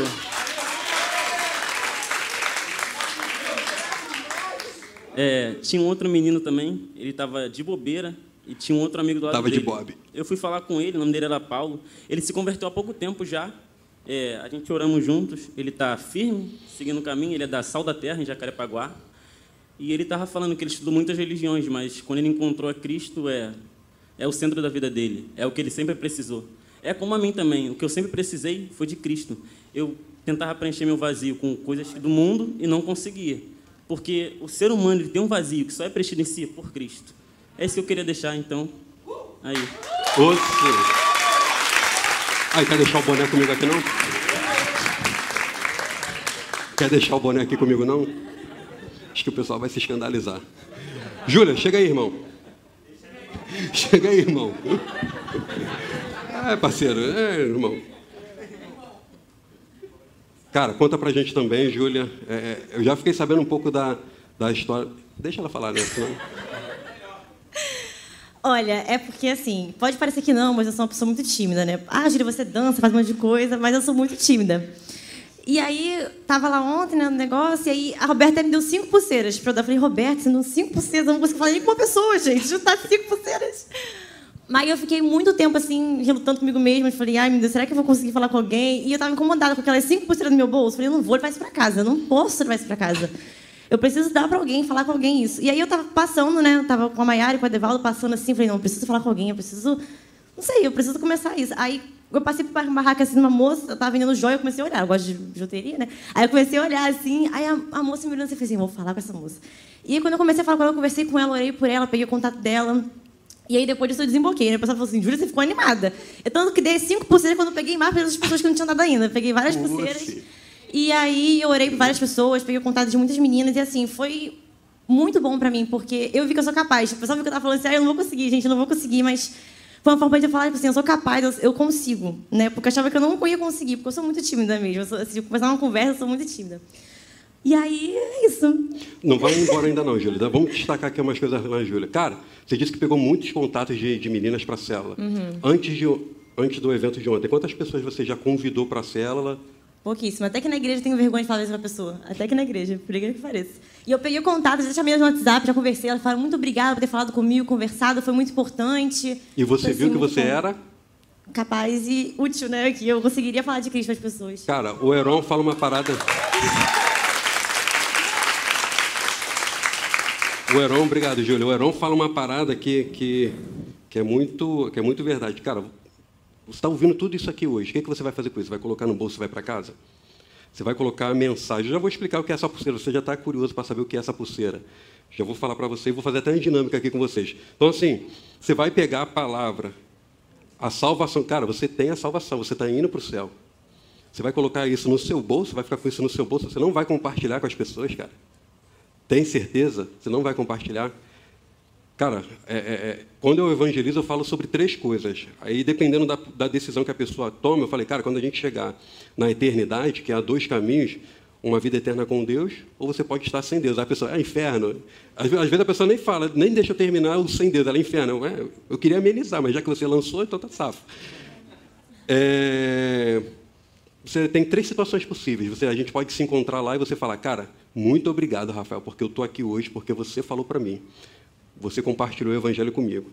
É, tinha um outro menino também, ele estava de bobeira e tinha um outro amigo do lado Tava de dele. bobe. Eu fui falar com ele, o nome dele era Paulo. Ele se converteu há pouco tempo já. É, a gente oramos juntos. Ele está firme, seguindo o caminho. Ele é da Sal da Terra, em Jacarepaguá. E ele estava falando que ele estudou muitas religiões, mas quando ele encontrou a Cristo, é, é o centro da vida dele. É o que ele sempre precisou. É como a mim também. O que eu sempre precisei foi de Cristo. Eu tentava preencher meu vazio com coisas do mundo e não conseguia. Porque o ser humano ele tem um vazio que só é preenchido em si por Cristo. É isso que eu queria deixar, então. Aí. Oxe. Aí, quer deixar o boné comigo aqui, não? Quer deixar o boné aqui comigo, não? Acho que o pessoal vai se escandalizar. Júlia, chega aí, irmão. Chega aí, irmão. É, parceiro, é, irmão. Cara, conta pra gente também, Júlia. É, eu já fiquei sabendo um pouco da, da história. Deixa ela falar, né? Senão... Olha, é porque assim, pode parecer que não, mas eu sou uma pessoa muito tímida, né? Ah, Júlia, você dança, faz um monte de coisa, mas eu sou muito tímida. E aí, tava lá ontem, né, no negócio, e aí a Roberta me deu cinco pulseiras pra eu dar. Falei, Roberta, você não cinco pulseiras, eu não consigo falar nem com uma pessoa, gente, juntar cinco pulseiras. Mas eu fiquei muito tempo assim, relutando comigo mesma. Eu falei, ai meu Deus, será que eu vou conseguir falar com alguém? E eu tava incomodada com aquelas cinco pulseiras no meu bolso. Eu falei, eu não vou levar isso pra casa, eu não posso levar isso pra casa. Eu preciso dar pra alguém, falar com alguém isso. E aí eu tava passando, né? Eu tava com a Maiara e com a Devaldo passando assim. Falei, não, eu preciso falar com alguém, eu preciso. Não sei, eu preciso começar isso. Aí eu passei por uma barraca assim, uma moça, eu tava vendendo joia, eu comecei a olhar. Eu gosto de bijuteria, né? Aí eu comecei a olhar assim. Aí a, a moça me olhando assim, eu falei assim, vou falar com essa moça. E aí quando eu comecei a falar com ela, eu conversei com ela, orei por ela, peguei o contato dela. E aí depois disso eu desemboquei, né? A pessoa falou assim, Júlia, você ficou animada. Eu tanto que dei cinco pulseiras quando eu peguei mais para as pessoas que não tinham dado ainda. Eu peguei várias pulseiras. E aí eu orei por várias pessoas, peguei o contato de muitas meninas e assim, foi muito bom pra mim, porque eu vi que eu sou capaz. O pessoal viu que eu tava falando assim, ah, eu não vou conseguir, gente, eu não vou conseguir, mas foi uma forma de eu falar, tipo assim, eu sou capaz, eu, eu consigo, né? Porque eu achava que eu não ia conseguir, porque eu sou muito tímida mesmo. Eu sou, assim, começar uma conversa, eu sou muito tímida. E aí, é isso. Não vai embora ainda não, Júlia. Vamos destacar aqui umas coisas lá, Júlia. Cara, você disse que pegou muitos contatos de, de meninas para a célula. Antes, de, antes do evento de ontem, quantas pessoas você já convidou para a célula? Pouquíssimo. Até que na igreja eu tenho vergonha de falar isso pra pessoa. Até que na igreja, por incrível que pareça. E eu peguei o contato, já chamei no WhatsApp, já conversei. Elas falaram muito obrigada por ter falado comigo, conversado, foi muito importante. E você viu assim, que muito você bom. era? Capaz e útil, né? Que eu conseguiria falar de Cristo para as pessoas. Cara, o Heron fala uma parada. O Heron, obrigado, Júlia. O Heron fala uma parada que, que, que, é, muito, que é muito verdade. Cara, você está ouvindo tudo isso aqui hoje. O que, que você vai fazer com isso? Vai colocar no bolso e vai para casa? Você vai colocar a mensagem. Eu já vou explicar o que é essa pulseira. Você já está curioso para saber o que é essa pulseira. Já vou falar para você e vou fazer até uma dinâmica aqui com vocês. Então, assim, você vai pegar a palavra, a salvação. Cara, você tem a salvação, você está indo para o céu. Você vai colocar isso no seu bolso, vai ficar com isso no seu bolso, você não vai compartilhar com as pessoas, cara. Tem certeza? Você não vai compartilhar? Cara, é, é, é, quando eu evangelizo, eu falo sobre três coisas. Aí, dependendo da, da decisão que a pessoa toma, eu falei, cara, quando a gente chegar na eternidade, que há dois caminhos, uma vida eterna com Deus, ou você pode estar sem Deus. A pessoa, é inferno. Às, às vezes a pessoa nem fala, nem deixa eu terminar o sem Deus, ela é inferno. Eu, eu queria amenizar, mas já que você lançou, então tá safo. É, você tem três situações possíveis. Você, a gente pode se encontrar lá e você falar, cara, muito obrigado, Rafael, porque eu estou aqui hoje, porque você falou para mim. Você compartilhou o evangelho comigo.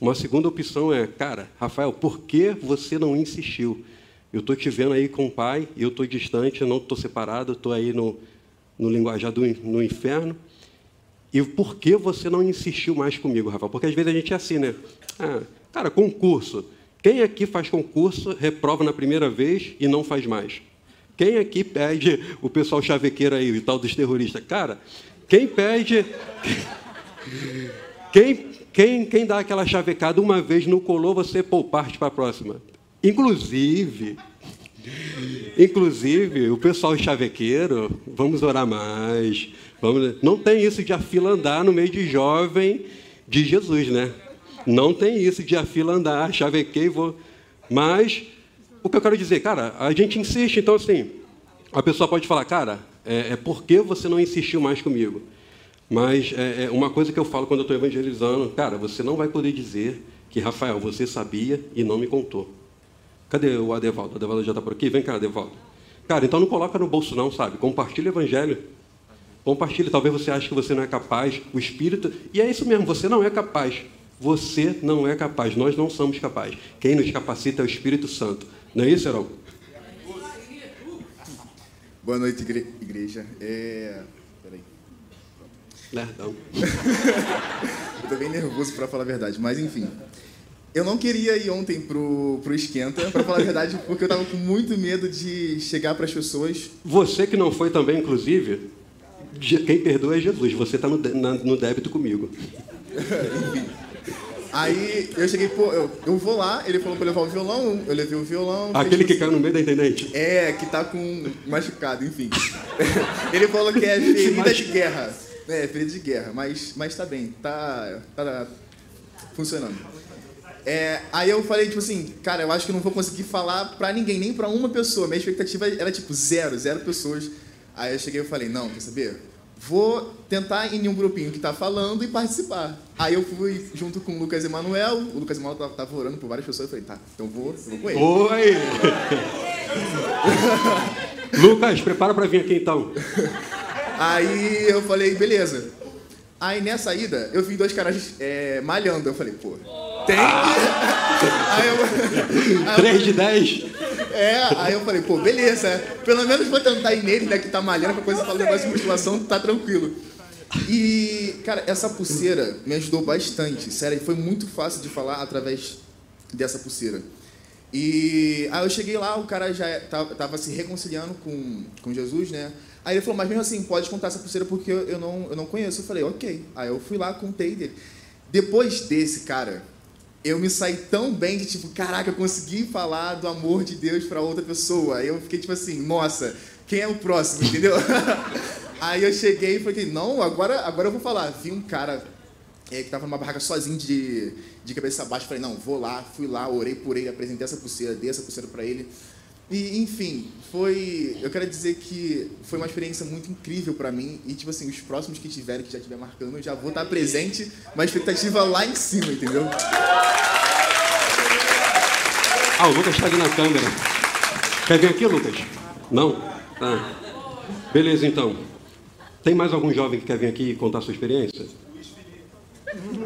Uma segunda opção é, cara, Rafael, por que você não insistiu? Eu estou te vendo aí com o pai, eu estou distante, eu não estou separado, estou aí no, no linguajar do no inferno. E por que você não insistiu mais comigo, Rafael? Porque às vezes a gente é assim, né? Ah, cara, concurso. Quem aqui faz concurso, reprova na primeira vez e não faz mais? Quem aqui pede o pessoal chavequeiro aí, o tal dos terroristas? Cara, quem pede. Quem, quem, quem dá aquela chavecada uma vez não colou, você pô, parte para a próxima. Inclusive, inclusive, o pessoal chavequeiro, vamos orar mais. Vamos, não tem isso de a fila andar no meio de jovem de Jesus, né? Não tem isso de a fila andar, chavequei vou. Mas o que eu quero dizer, cara, a gente insiste, então assim, a pessoa pode falar, cara, é, é você não insistiu mais comigo? Mas é, é uma coisa que eu falo quando eu estou evangelizando, cara, você não vai poder dizer que, Rafael, você sabia e não me contou. Cadê o Adevaldo? O Adevaldo já está por aqui? Vem cá, Adevaldo. Cara, então não coloca no bolso não, sabe? Compartilha o evangelho. Compartilhe, talvez você ache que você não é capaz, o Espírito. E é isso mesmo, você não é capaz. Você não é capaz, nós não somos capazes. Quem nos capacita é o Espírito Santo. Não é isso, Heron? Boa noite, igre igreja. É... Lerdão. <laughs> Eu tô bem nervoso para falar a verdade, mas enfim. Eu não queria ir ontem pro, pro Esquenta, para falar a verdade, porque eu tava com muito medo de chegar para as pessoas. Você que não foi também, inclusive, quem perdoa é Jesus. Você está no, no débito comigo. <laughs> enfim. Aí eu cheguei, pô, eu, eu vou lá, ele falou pra levar o violão, eu levei o violão. Aquele que caiu no meio da intendente? É, que tá com machucado, enfim. <laughs> ele falou que é ferida de guerra. É, ferida de guerra, mas, mas tá bem, tá, tá funcionando. É, aí eu falei, tipo assim, cara, eu acho que eu não vou conseguir falar pra ninguém, nem pra uma pessoa. Minha expectativa era tipo zero, zero pessoas. Aí eu cheguei e falei, não, quer saber? vou tentar ir em um grupinho que está falando e participar. Aí eu fui junto com o Lucas Emanuel, o Lucas Emanuel estava orando por várias pessoas, eu falei, tá, então vou, eu vou com ele. Oi! <laughs> Lucas, prepara para vir aqui então. <laughs> Aí eu falei, beleza. Aí nessa ida, eu vi dois caras é, malhando, eu falei, pô, tem que... <laughs> Aí eu... <laughs> Aí 3 de 10? É, aí eu falei, pô, beleza. Pelo menos vou tentar ir nele, né, que tá malhando, com a coisa fala negócio de musculação, tá tranquilo. E, cara, essa pulseira me ajudou bastante. Sério, foi muito fácil de falar através dessa pulseira. E aí eu cheguei lá, o cara já tava, tava se reconciliando com, com Jesus, né? Aí ele falou, mas mesmo assim, pode contar essa pulseira porque eu, não, eu não conheço. Eu falei, ok. Aí eu fui lá, contei dele. Depois desse, cara, eu me saí tão bem de tipo, caraca, eu consegui falar do amor de Deus para outra pessoa. Aí eu fiquei tipo assim, nossa, quem é o próximo, entendeu? <laughs> Aí eu cheguei e falei, não, agora, agora eu vou falar. Vi um cara é, que tava numa barraca sozinho de, de cabeça baixa. Falei, não, vou lá, fui lá, orei por ele, apresentei essa pulseira, dei essa pulseira para ele. E, enfim, foi. Eu quero dizer que foi uma experiência muito incrível para mim. E, tipo assim, os próximos que tiverem, que já estiver marcando, eu já vou estar presente, uma expectativa lá em cima, entendeu? Ah, o Lucas está ali na câmera. Quer vir aqui, Lucas? Não? Tá. Beleza, então. Tem mais algum jovem que quer vir aqui contar sua experiência?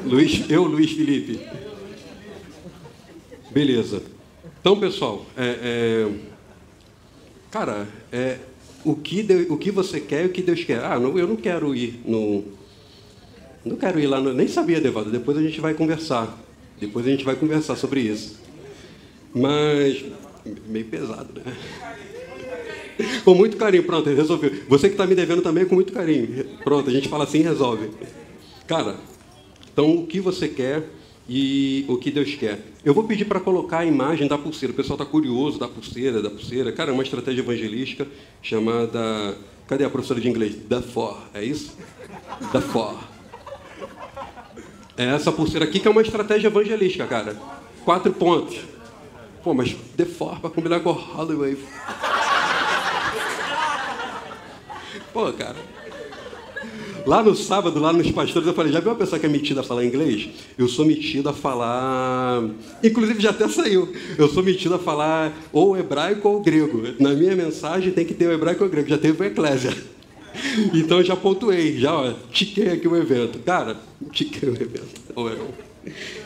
Luiz, eu, Luiz Felipe. Beleza. Então, pessoal, é, é Cara, é, o, que Deus, o que você quer e o que Deus quer. Ah, não, eu não quero ir no. Não quero ir lá, no, nem sabia, Devado. Depois a gente vai conversar. Depois a gente vai conversar sobre isso. Mas. Meio pesado, né? <laughs> Com muito carinho, pronto, resolveu. Você que está me devendo também com muito carinho. Pronto, a gente fala assim resolve. Cara, então o que você quer e o que Deus quer. Eu vou pedir para colocar a imagem da pulseira. O pessoal está curioso da pulseira, da pulseira. Cara, é uma estratégia evangelística chamada. Cadê a professora de inglês? The For, é isso? The For. É essa pulseira aqui que é uma estratégia evangelística, cara. Quatro pontos. Pô, mas The For para combinar com Hollywood. Pô, cara. Lá no sábado, lá nos pastores, eu falei, já viu uma pessoa que é metida a falar inglês? Eu sou metido a falar... Inclusive, já até saiu. Eu sou metido a falar ou hebraico ou grego. Na minha mensagem tem que ter o hebraico ou grego. Já teve o eclésia. <laughs> Então, eu já pontuei, já, ó, tiquei aqui o evento. Cara, tiquei o evento.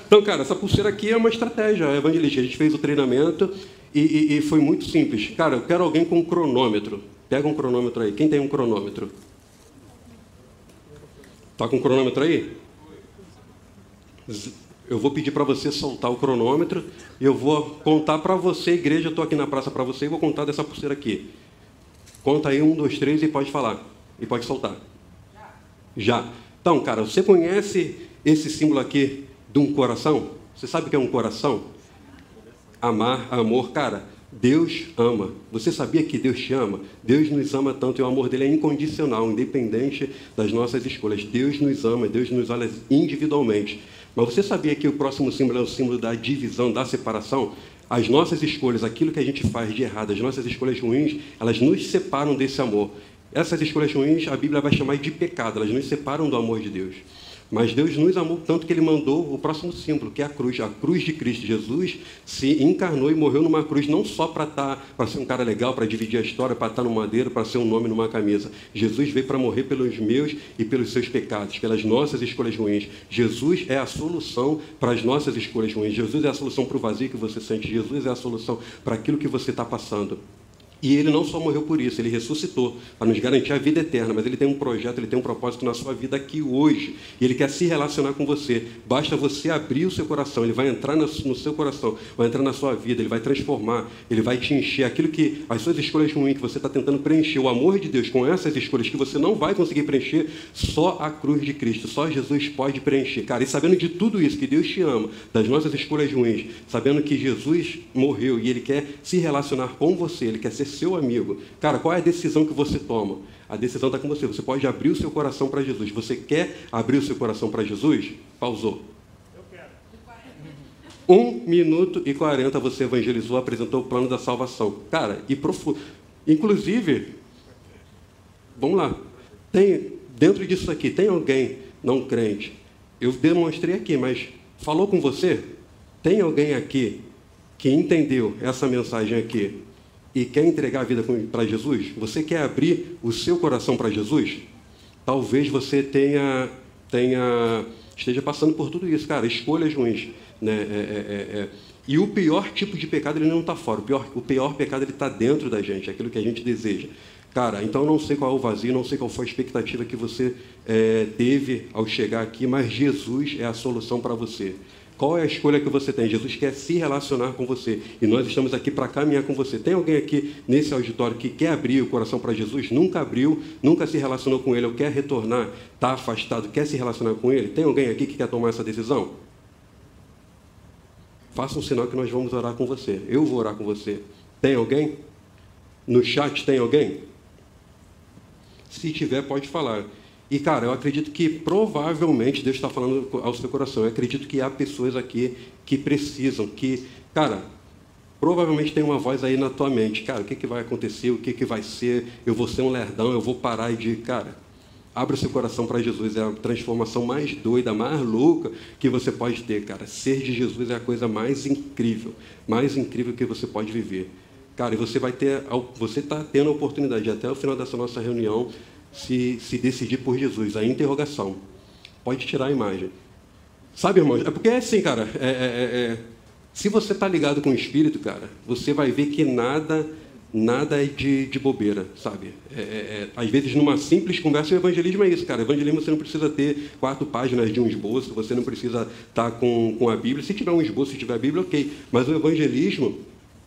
Então, cara, essa pulseira aqui é uma estratégia evangelística. A gente fez o treinamento e, e, e foi muito simples. Cara, eu quero alguém com um cronômetro. Pega um cronômetro aí. Quem tem um cronômetro? Está com o cronômetro aí? Eu vou pedir para você soltar o cronômetro e eu vou contar para você, igreja, eu estou aqui na praça para você e vou contar dessa pulseira aqui. Conta aí, um, dois, três e pode falar. E pode soltar. Já. Então, cara, você conhece esse símbolo aqui de um coração? Você sabe o que é um coração? Amar, amor, cara. Deus ama. Você sabia que Deus te ama? Deus nos ama tanto e o amor dele é incondicional, independente das nossas escolhas. Deus nos ama, Deus nos olha individualmente. Mas você sabia que o próximo símbolo é o símbolo da divisão, da separação? As nossas escolhas, aquilo que a gente faz de errado, as nossas escolhas ruins, elas nos separam desse amor. Essas escolhas ruins, a Bíblia vai chamar de pecado, elas nos separam do amor de Deus. Mas Deus nos amou tanto que ele mandou o próximo símbolo, que é a cruz. A cruz de Cristo. Jesus se encarnou e morreu numa cruz, não só para tá, ser um cara legal, para dividir a história, para estar no madeiro, para ser um nome numa camisa. Jesus veio para morrer pelos meus e pelos seus pecados, pelas nossas escolhas ruins. Jesus é a solução para as nossas escolhas ruins. Jesus é a solução para o vazio que você sente. Jesus é a solução para aquilo que você está passando. E ele não só morreu por isso, ele ressuscitou para nos garantir a vida eterna, mas ele tem um projeto, ele tem um propósito na sua vida aqui hoje. E ele quer se relacionar com você. Basta você abrir o seu coração, ele vai entrar no seu coração, vai entrar na sua vida, ele vai transformar, ele vai te encher. Aquilo que as suas escolhas ruins que você está tentando preencher, o amor de Deus com essas escolhas que você não vai conseguir preencher, só a cruz de Cristo, só Jesus pode preencher. Cara, e sabendo de tudo isso, que Deus te ama, das nossas escolhas ruins, sabendo que Jesus morreu e ele quer se relacionar com você, ele quer ser seu amigo. Cara, qual é a decisão que você toma? A decisão está com você. Você pode abrir o seu coração para Jesus. Você quer abrir o seu coração para Jesus? Pausou. Um minuto e quarenta você evangelizou, apresentou o plano da salvação. Cara, e profundo. Inclusive, vamos lá. Tem, dentro disso aqui, tem alguém não crente? Eu demonstrei aqui, mas falou com você? Tem alguém aqui que entendeu essa mensagem aqui e quer entregar a vida para Jesus? Você quer abrir o seu coração para Jesus? Talvez você tenha, tenha esteja passando por tudo isso, cara, escolhas ruins. Né? É, é, é, é. e o pior tipo de pecado ele não está fora, o pior, o pior pecado ele está dentro da gente, aquilo que a gente deseja. Cara, então não sei qual é o vazio, não sei qual foi a expectativa que você é, teve ao chegar aqui, mas Jesus é a solução para você. Qual é a escolha que você tem? Jesus quer se relacionar com você e nós estamos aqui para caminhar com você. Tem alguém aqui nesse auditório que quer abrir o coração para Jesus? Nunca abriu, nunca se relacionou com Ele, ou quer retornar, está afastado, quer se relacionar com Ele? Tem alguém aqui que quer tomar essa decisão? Faça um sinal que nós vamos orar com você. Eu vou orar com você. Tem alguém? No chat tem alguém? Se tiver, pode falar. E, cara, eu acredito que provavelmente Deus está falando ao seu coração. Eu acredito que há pessoas aqui que precisam, que, cara, provavelmente tem uma voz aí na tua mente. Cara, o que, que vai acontecer? O que, que vai ser? Eu vou ser um lerdão, eu vou parar de. Cara, abre o seu coração para Jesus. É a transformação mais doida, mais louca que você pode ter, cara. Ser de Jesus é a coisa mais incrível, mais incrível que você pode viver. Cara, e você vai ter, você está tendo a oportunidade até o final dessa nossa reunião se, se decidir por Jesus. A interrogação. Pode tirar a imagem. Sabe, irmãos? É porque é assim, cara. É, é, é, é se você está ligado com o Espírito, cara, você vai ver que nada nada é de, de bobeira, sabe? É, é, é, às vezes, numa simples conversa, o evangelismo é isso, cara. Evangelismo você não precisa ter quatro páginas de um esboço, você não precisa estar tá com, com a Bíblia. Se tiver um esboço, se tiver a Bíblia, ok. Mas o evangelismo,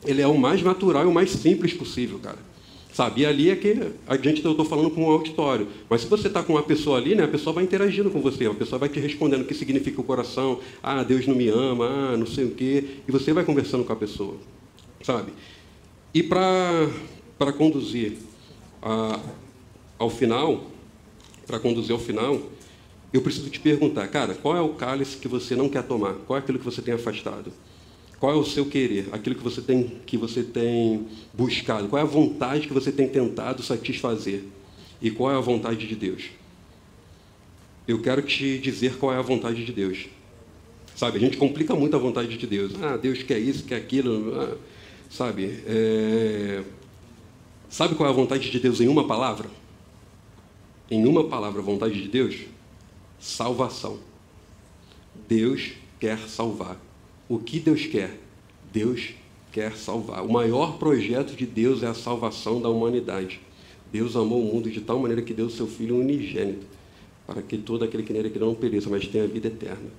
ele é o mais natural e o mais simples possível, cara. Sabe? E ali é que a gente eu estou falando com um auditório. Mas se você está com uma pessoa ali, né, a pessoa vai interagindo com você, a pessoa vai te respondendo o que significa o coração, ah, Deus não me ama, ah, não sei o quê, e você vai conversando com a pessoa. Sabe? E para conduzir a, ao final, para conduzir ao final, eu preciso te perguntar, cara, qual é o cálice que você não quer tomar? Qual é aquilo que você tem afastado? Qual é o seu querer? Aquilo que você tem que você tem buscado? Qual é a vontade que você tem tentado satisfazer? E qual é a vontade de Deus? Eu quero te dizer qual é a vontade de Deus. Sabe, a gente complica muito a vontade de Deus. Ah, Deus quer isso, quer aquilo. Ah, sabe? É... Sabe qual é a vontade de Deus em uma palavra? Em uma palavra, a vontade de Deus? Salvação. Deus quer salvar. O que Deus quer? Deus quer salvar. O maior projeto de Deus é a salvação da humanidade. Deus amou o mundo de tal maneira que deu o seu Filho unigênito, para que todo aquele que nele que não pereça, mas tenha vida eterna.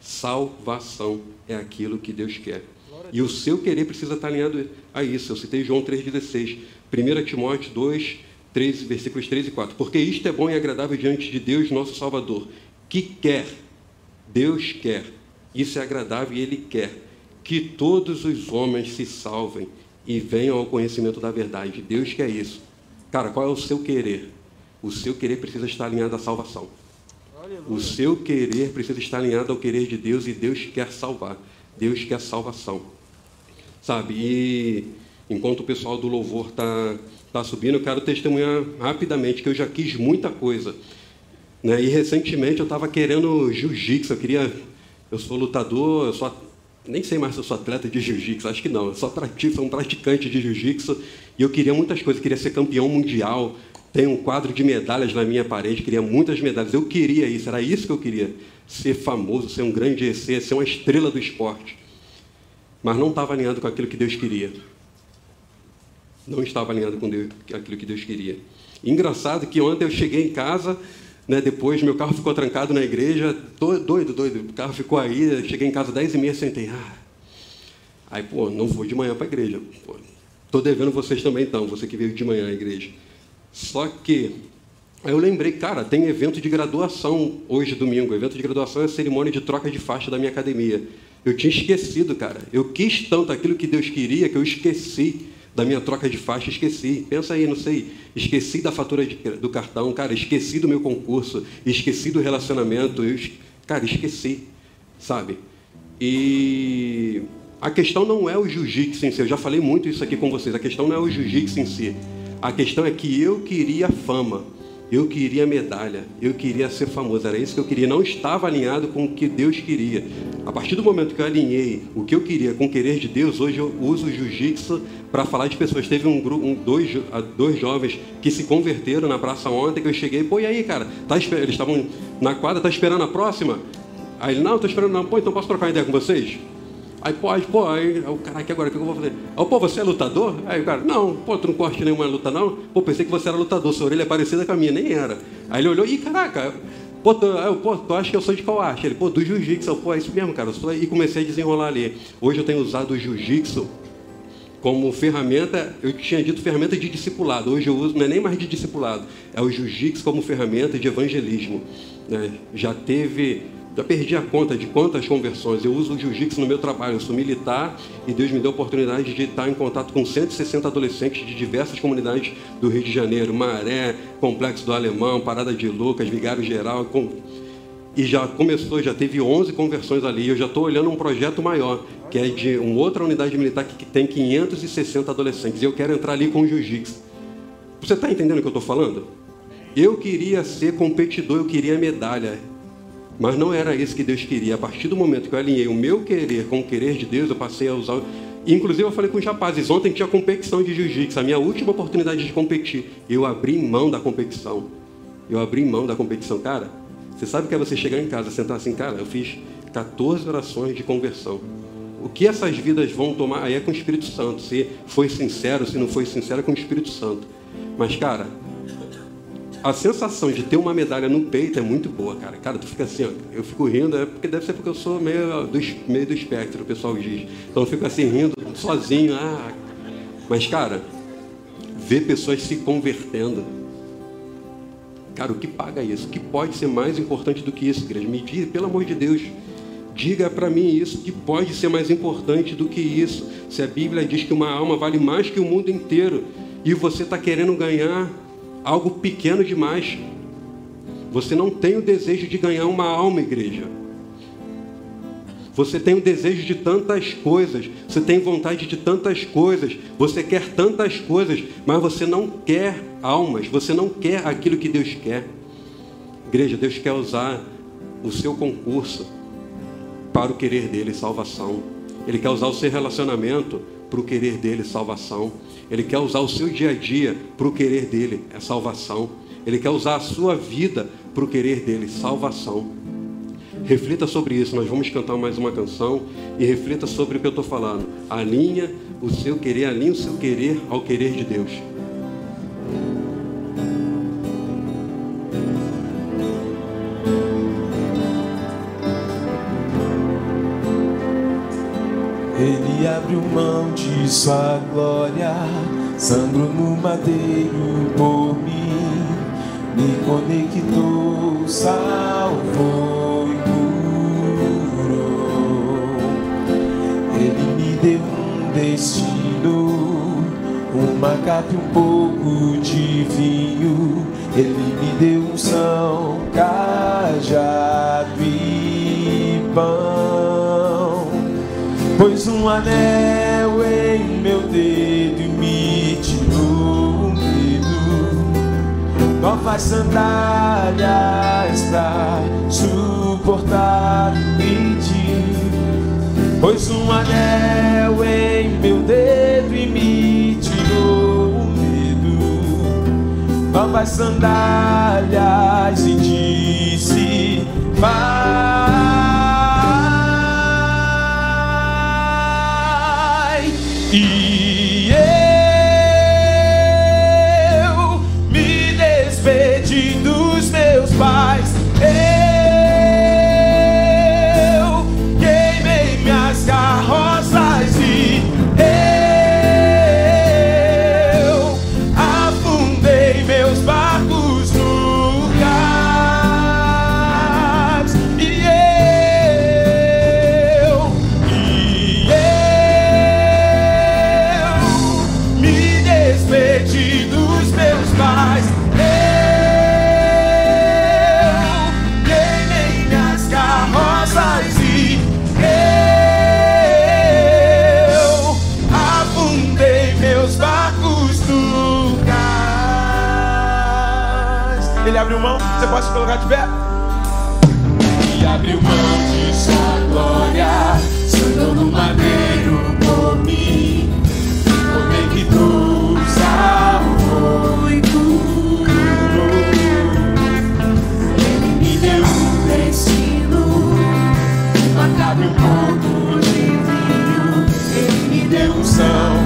Salvação é aquilo que Deus quer. E o seu querer precisa estar alinhado a isso. Eu citei João 3,16. 1 Timóteo 2, 13, versículos 3 e 4. Porque isto é bom e agradável diante de Deus, nosso Salvador, que quer, Deus quer isso é agradável e Ele quer que todos os homens se salvem e venham ao conhecimento da verdade. Deus quer isso. Cara, qual é o seu querer? O seu querer precisa estar alinhado à salvação. O seu querer precisa estar alinhado ao querer de Deus e Deus quer salvar. Deus quer salvação. sabe? E enquanto o pessoal do louvor está tá subindo, eu quero testemunhar rapidamente que eu já quis muita coisa. Né? E recentemente eu estava querendo jiu-jitsu, eu queria. Eu sou lutador, eu sou, nem sei mais se eu sou atleta de jiu-jitsu, acho que não, eu só pratico, sou um praticante de jiu-jitsu e eu queria muitas coisas, eu queria ser campeão mundial, tenho um quadro de medalhas na minha parede, queria muitas medalhas, eu queria isso, era isso que eu queria, ser famoso, ser um grande EC, ser uma estrela do esporte. Mas não estava alinhado com aquilo que Deus queria. Não estava alinhado com Deus, aquilo que Deus queria. Engraçado que ontem eu cheguei em casa, né, depois meu carro ficou trancado na igreja, doido, doido, o carro ficou aí, cheguei em casa às 10 e meia, sentei, ah, aí, pô, não vou de manhã para a igreja, estou devendo vocês também então, você que veio de manhã à igreja. Só que, aí eu lembrei, cara, tem evento de graduação hoje, domingo, evento de graduação é a cerimônia de troca de faixa da minha academia. Eu tinha esquecido, cara, eu quis tanto aquilo que Deus queria que eu esqueci da minha troca de faixa, esqueci. Pensa aí, não sei, esqueci da fatura de, do cartão, cara, esqueci do meu concurso, esqueci do relacionamento, eu, cara, esqueci, sabe? E a questão não é o jiu-jitsu em si, eu já falei muito isso aqui com vocês, a questão não é o jiu-jitsu em si, a questão é que eu queria fama. Eu queria medalha, eu queria ser famoso, era isso que eu queria. Não estava alinhado com o que Deus queria. A partir do momento que eu alinhei o que eu queria com o querer de Deus, hoje eu uso o jiu-jitsu para falar de pessoas. Teve um grupo, um, dois, dois jovens que se converteram na praça ontem, que eu cheguei, pô, e aí, cara? Tá, eles estavam na quadra, tá esperando a próxima? Aí ele, não, tô esperando não. Pô, então posso trocar uma ideia com vocês? Aí, aí, pô, aí, o cara aqui agora, o que eu vou fazer? Aí, pô, você é lutador? Aí o cara, não, pô, tu não curte nenhuma luta, não? Pô, pensei que você era lutador, sua orelha é parecida com a minha, nem era. Aí ele olhou, ih, caraca, pô, tu, eu, pô, tu acha que eu sou de qual arte? Ele, pô, do jiu-jitsu, pô, é isso mesmo, cara, e comecei a desenrolar ali. Hoje eu tenho usado o jiu-jitsu como ferramenta, eu tinha dito ferramenta de discipulado, hoje eu uso, não é nem mais de discipulado, é o jiu-jitsu como ferramenta de evangelismo. Né? Já teve já perdi a conta de quantas conversões. Eu uso o jiu-jitsu no meu trabalho. Eu sou militar e Deus me deu a oportunidade de estar em contato com 160 adolescentes de diversas comunidades do Rio de Janeiro. Maré, Complexo do Alemão, Parada de Lucas, Vigário Geral. E já começou, já teve 11 conversões ali. Eu já estou olhando um projeto maior, que é de uma outra unidade militar que tem 560 adolescentes. E eu quero entrar ali com o jiu-jitsu. Você está entendendo o que eu estou falando? Eu queria ser competidor, eu queria medalha. Mas não era isso que Deus queria. A partir do momento que eu alinhei o meu querer com o querer de Deus, eu passei a usar. Inclusive, eu falei com os rapazes, ontem tinha competição de jiu-jitsu, a minha última oportunidade de competir. Eu abri mão da competição. Eu abri mão da competição. Cara, você sabe que é você chegar em casa, sentar assim, cara, eu fiz 14 orações de conversão. O que essas vidas vão tomar aí é com o Espírito Santo. Se foi sincero, se não foi sincero, é com o Espírito Santo. Mas, cara, a sensação de ter uma medalha no peito é muito boa, cara. Cara, tu fica assim, ó, eu fico rindo, é porque deve ser porque eu sou meio do, meio do espectro, o pessoal diz. Então eu fico assim rindo, sozinho. Ah. Mas, cara, ver pessoas se convertendo. Cara, o que paga isso? O que pode ser mais importante do que isso, igreja? Me diga, pelo amor de Deus, diga para mim isso, que pode ser mais importante do que isso. Se a Bíblia diz que uma alma vale mais que o mundo inteiro e você está querendo ganhar algo pequeno demais. Você não tem o desejo de ganhar uma alma, igreja. Você tem o desejo de tantas coisas, você tem vontade de tantas coisas, você quer tantas coisas, mas você não quer almas, você não quer aquilo que Deus quer. Igreja, Deus quer usar o seu concurso para o querer dele, salvação. Ele quer usar o seu relacionamento para o querer dele, salvação. Ele quer usar o seu dia a dia para o querer dele, é salvação. Ele quer usar a sua vida para o querer dele, salvação. Reflita sobre isso. Nós vamos cantar mais uma canção e reflita sobre o que eu estou falando. Alinha o seu querer, alinha o seu querer ao querer de Deus. Ele abriu mão de sua glória, sangrou no madeiro por mim, me conectou, salvou e curou. Ele me deu um destino, uma capa e um pouco de vinho. Ele me deu um são, cajado e pão. Pois um anel em meu dedo me tirou o medo. Novas sandálias pra suportar o pedir. pois um anel em meu dedo e me tirou o medo. Novas sandálias e disse: Vai. E abriu mão, você pode se colocar de pé? E abriu mão de sua glória, sangrou no madeiro por mim. Conectou, salvou e curou. Ele me deu um destino, macabro um pouco de vinho. Ele me deu um são,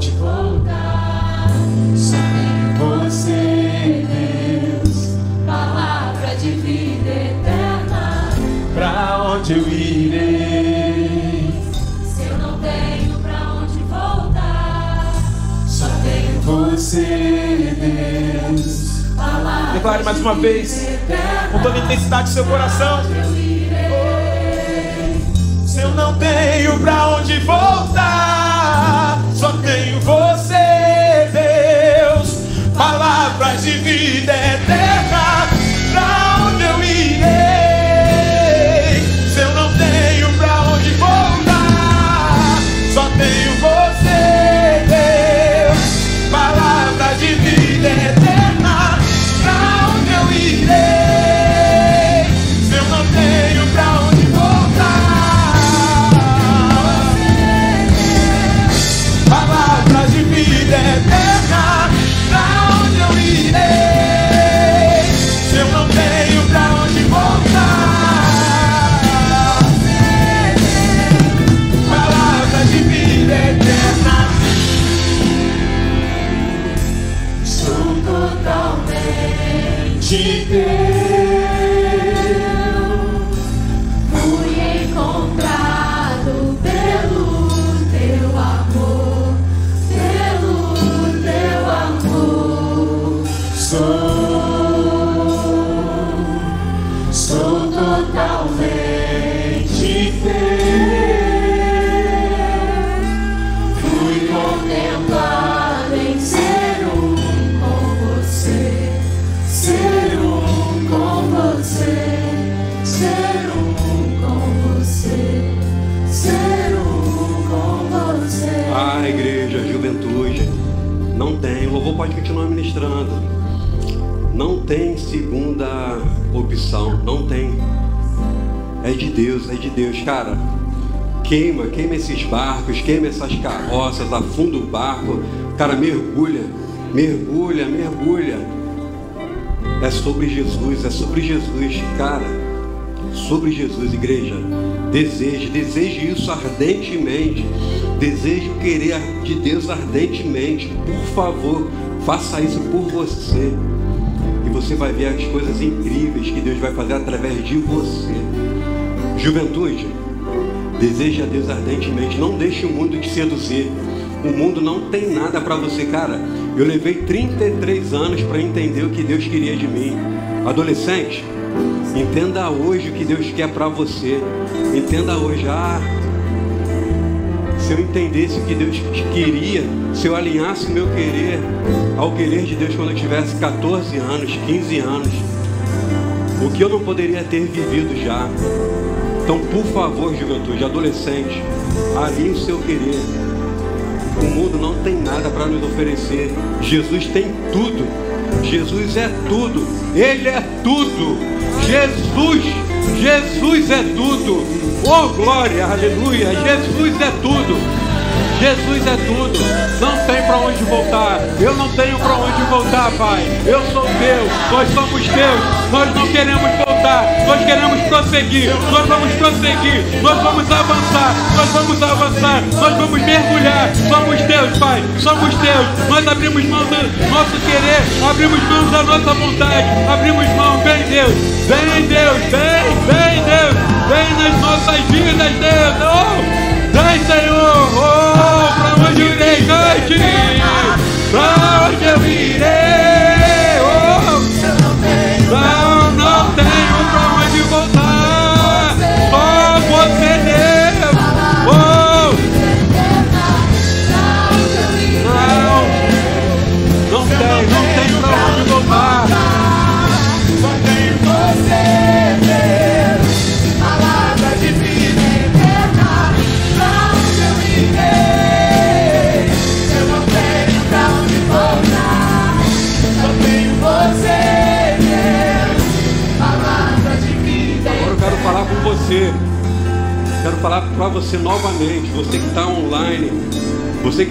pra onde voltar, só tenho você, Deus. Palavra de vida eterna. Pra onde eu irei? Se eu não tenho pra onde voltar, Só tenho você, Deus. palavra Declare mais uma vez, eterna. com toda a intensidade do seu coração. Eu irei. Se eu não tenho pra onde voltar, de vida eterna, pode continuar ministrando. Não tem segunda opção. Não tem. É de Deus, é de Deus, cara. Queima, queima esses barcos, queima essas carroças, afunda o barco. Cara, mergulha, mergulha, mergulha. É sobre Jesus, é sobre Jesus, cara. Sobre Jesus, igreja. Deseje, deseje isso ardentemente. Deseje o querer de Deus ardentemente. Por favor, faça isso por você. E você vai ver as coisas incríveis que Deus vai fazer através de você. Juventude, deseje a Deus ardentemente. Não deixe o mundo te seduzir. O mundo não tem nada para você, cara. Eu levei 33 anos para entender o que Deus queria de mim. Adolescente, entenda hoje o que Deus quer para você. Entenda hoje, ah, se eu entendesse o que Deus queria, se eu alinhasse o meu querer ao querer de Deus quando eu tivesse 14 anos, 15 anos, o que eu não poderia ter vivido já. Então, por favor, juventude, adolescente, alinhe o seu querer. O mundo não tem nada para nos oferecer. Jesus tem tudo. Jesus é tudo. Ele é tudo. Jesus, Jesus é tudo. Oh glória, aleluia. Jesus é tudo. Jesus é tudo. Não tem para onde voltar. Eu não tenho para onde voltar, Pai. Eu sou Deus. Nós somos Deus. Nós não queremos voltar. Nós queremos prosseguir. Nós vamos prosseguir. Nós vamos avançar. Nós vamos avançar. Nós vamos mergulhar. Somos Deus, Pai. Somos Deus. Nós abrimos mão do nosso querer. Abrimos mão da nossa vontade. Abrimos mão. Vem, Deus. Vem, Deus. Vem,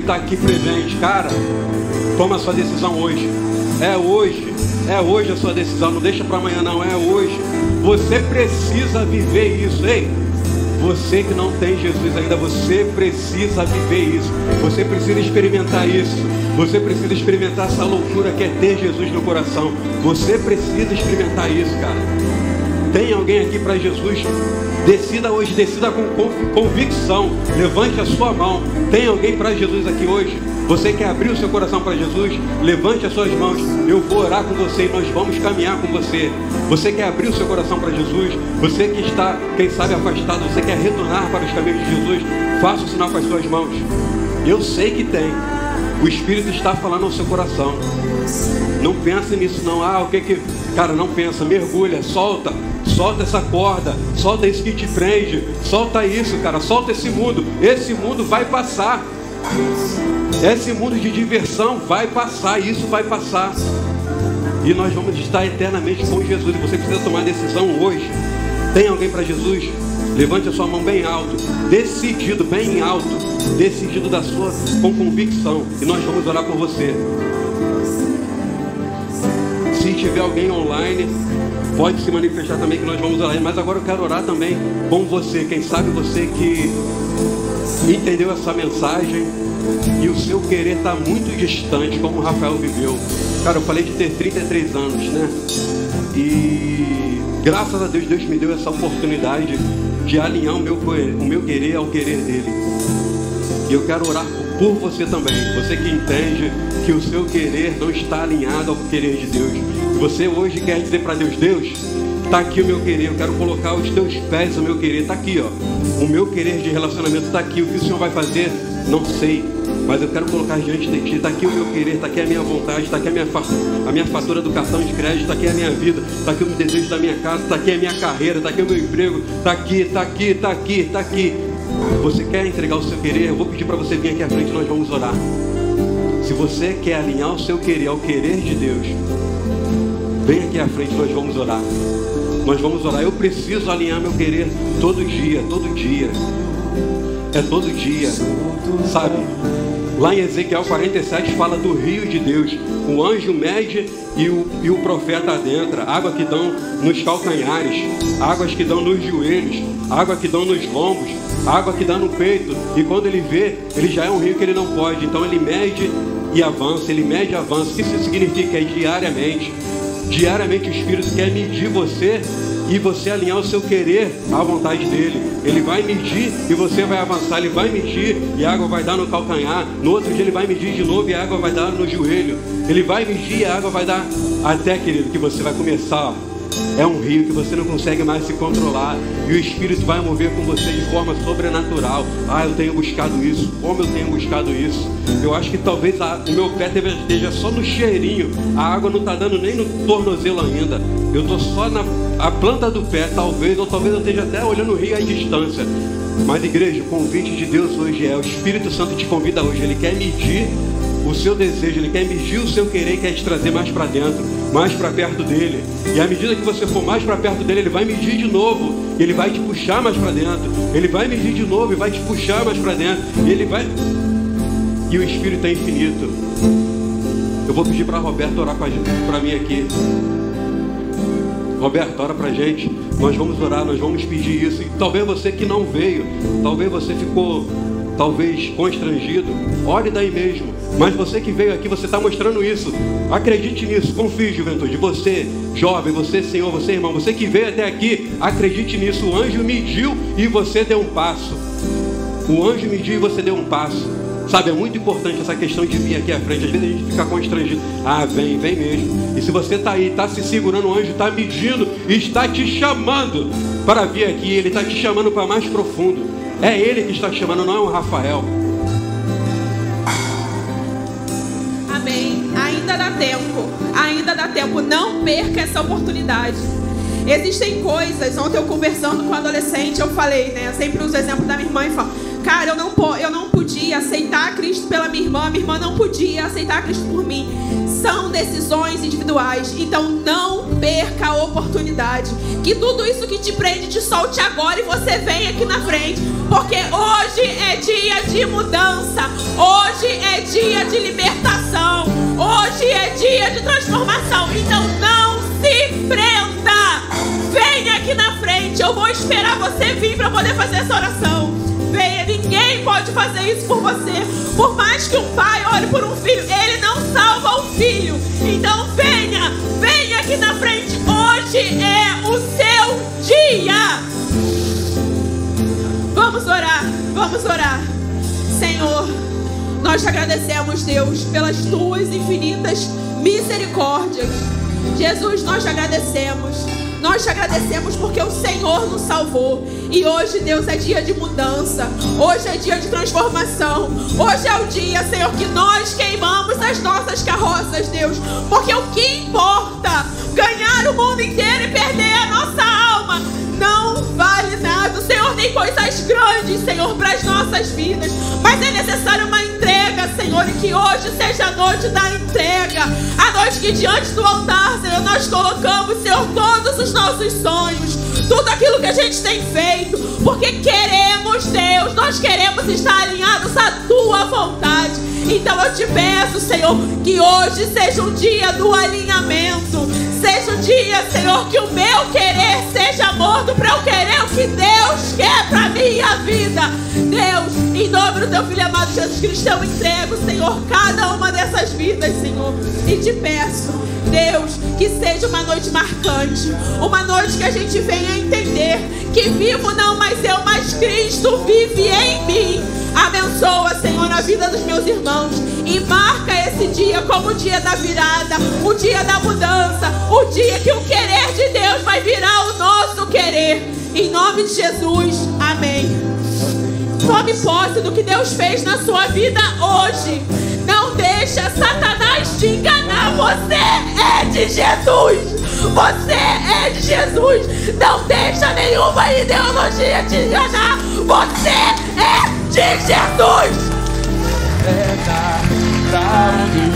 está aqui presente, cara, toma a sua decisão hoje. É hoje, é hoje a sua decisão. Não deixa para amanhã, não. É hoje. Você precisa viver isso, ei. Você que não tem Jesus ainda, você precisa viver isso. Você precisa experimentar isso. Você precisa experimentar essa loucura que é ter Jesus no coração. Você precisa experimentar isso, cara. Tem alguém aqui para Jesus? Decida hoje, decida com conv- convicção. Levante a sua mão. Tem alguém para Jesus aqui hoje? Você quer abrir o seu coração para Jesus? Levante as suas mãos. Eu vou orar com você e nós vamos caminhar com você. Você quer abrir o seu coração para Jesus? Você que está, quem sabe, afastado, você quer retornar para os caminhos de Jesus? Faça o sinal com as suas mãos. Eu sei que tem. O Espírito está falando ao seu coração. Não pense nisso não. Ah, o que que. Cara, não pensa, mergulha, solta. Solta essa corda, solta isso que te prende, solta isso, cara, solta esse mundo. Esse mundo vai passar. Esse mundo de diversão vai passar, isso vai passar. E nós vamos estar eternamente com Jesus. E você precisa tomar decisão hoje. Tem alguém para Jesus? Levante a sua mão bem alto, decidido, bem alto, decidido da sua com convicção. E nós vamos orar por você. Se tiver alguém online, pode se manifestar também que nós vamos orar. Mas agora eu quero orar também com você. Quem sabe você que entendeu essa mensagem e o seu querer está muito distante, como o Rafael viveu. Cara, eu falei de ter 33 anos, né? E graças a Deus, Deus me deu essa oportunidade de alinhar o meu, o meu querer ao querer dele. E eu quero orar por você também. Você que entende que o seu querer não está alinhado ao querer de Deus. Você hoje quer dizer para Deus, Deus, está aqui o meu querer. Eu quero colocar os teus pés o meu querer. Está aqui, ó. O meu querer de relacionamento está aqui. O que o Senhor vai fazer? Não sei. Mas eu quero colocar diante de ti. Está aqui o meu querer, está aqui a minha vontade, está aqui a minha, a minha fatura do cartão de crédito, está aqui a minha vida, está aqui o desejo da minha casa, está aqui a minha carreira, está aqui o meu emprego, está aqui, está aqui, está aqui, está aqui. Você quer entregar o seu querer? Eu vou pedir para você vir aqui à frente, nós vamos orar. Se você quer alinhar o seu querer ao querer de Deus, vem aqui à frente, nós vamos orar. Nós vamos orar. Eu preciso alinhar meu querer todo dia, todo dia. É todo dia, sabe? Lá em Ezequiel 47 fala do rio de Deus. O anjo mede e o, e o profeta adentra. Água que dão nos calcanhares, águas que dão nos joelhos, água que dão nos lombos, água que dá no peito. E quando ele vê, ele já é um rio que ele não pode. Então ele mede e avança, ele mede e avança. O que isso significa? É diariamente. Diariamente o Espírito quer medir você e você alinhar o seu querer à vontade dele. Ele vai medir e você vai avançar. Ele vai medir e a água vai dar no calcanhar. No outro dia ele vai medir de novo e a água vai dar no joelho. Ele vai medir e a água vai dar até, querido, que você vai começar. É um rio que você não consegue mais se controlar. E o Espírito vai mover com você de forma sobrenatural. Ah, eu tenho buscado isso. Como eu tenho buscado isso? Eu acho que talvez a- o meu pé esteja só no cheirinho. A água não está dando nem no tornozelo ainda. Eu estou só na a planta do pé, talvez, ou talvez eu esteja até olhando o rio à distância. Mas, igreja, o convite de Deus hoje é: o Espírito Santo te convida hoje. Ele quer medir o seu desejo, ele quer medir o seu querer quer te trazer mais para dentro, mais para perto dele. E à medida que você for mais para perto dele, ele vai medir de novo, ele vai te puxar mais para dentro. Ele vai medir de novo e vai te puxar mais para dentro. E ele vai E o espírito é infinito. Eu vou pedir para Roberto orar para mim aqui. Roberto, ora pra gente. Nós vamos orar, nós vamos pedir isso. E talvez você que não veio, talvez você ficou talvez constrangido, ore daí mesmo. Mas você que veio aqui, você está mostrando isso. Acredite nisso, confie, juventude. Você, jovem, você, senhor, você, irmão, você que veio até aqui, acredite nisso. O anjo mediu e você deu um passo. O anjo mediu e você deu um passo. Sabe, é muito importante essa questão de vir aqui à frente. Às vezes a gente fica constrangido. Ah, vem, vem mesmo. E se você está aí, está se segurando, o anjo está medindo e está te chamando para vir aqui. Ele está te chamando para mais profundo. É ele que está te chamando, não é um Rafael. Amém. Ainda dá tempo. Ainda dá tempo. Não perca essa oportunidade. Existem coisas. Ontem eu conversando com um adolescente, eu falei, né? Eu sempre uso o exemplo da minha irmã e falo, cara, eu não, eu não podia aceitar Cristo pela minha irmã, minha irmã não podia aceitar Cristo por mim. São decisões individuais. Então não perca a oportunidade. Que tudo isso que te prende te solte agora e você venha aqui na frente. Porque hoje é dia de mudança. Hoje é dia de libertação. Hoje é dia de transformação. Então não se prenda. Venha aqui na frente. Eu vou esperar você vir para poder fazer essa oração. Venha, ninguém pode fazer isso por você. Por mais que um pai ore por um filho, ele não salva o filho. Então venha, venha aqui na frente. Hoje é o seu dia. Vamos orar, vamos orar. Senhor, nós te agradecemos, Deus, pelas tuas infinitas misericórdias. Jesus, nós te agradecemos. Nós te agradecemos porque o Senhor nos salvou. E hoje, Deus, é dia de mudança. Hoje é dia de transformação. Hoje é o dia, Senhor, que nós queimamos as nossas carroças, Deus. Porque o que importa? Ganhar o mundo inteiro e perder a nossa alma não vale nada. O Senhor tem coisas grandes, Senhor, para as nossas vidas. Mas é necessário uma entrega, Senhor, e que hoje seja a noite da entrega. A noite que diante do altar, Senhor, nós colocamos, Senhor, todos os nossos sonhos, tudo aquilo que a gente tem feito, porque queremos, Deus, nós queremos estar alinhados à tua vontade. Então eu te peço, Senhor, que hoje seja um dia do alinhamento. Seja um dia, Senhor, que o meu querer seja morto para eu querer o que Deus quer para minha vida. Deus, em nome do teu filho amado Jesus Cristo, eu entrego, Senhor, cada uma dessas vidas, Senhor. E te peço, Deus, que seja uma noite marcante, uma noite que a gente venha entender que vivo não mais eu, mas Cristo vive em mim. Abençoa, Senhor, a vida dos meus irmãos e marca esse dia como o dia da virada, o dia da mudança, o dia que o querer de Deus vai virar o nosso querer. Em nome de Jesus, amém. Tome posse do que Deus fez na sua vida hoje. Deixa Satanás te enganar. Você é de Jesus. Você é de Jesus. Não deixa nenhuma ideologia te enganar. Você é de Jesus. Pra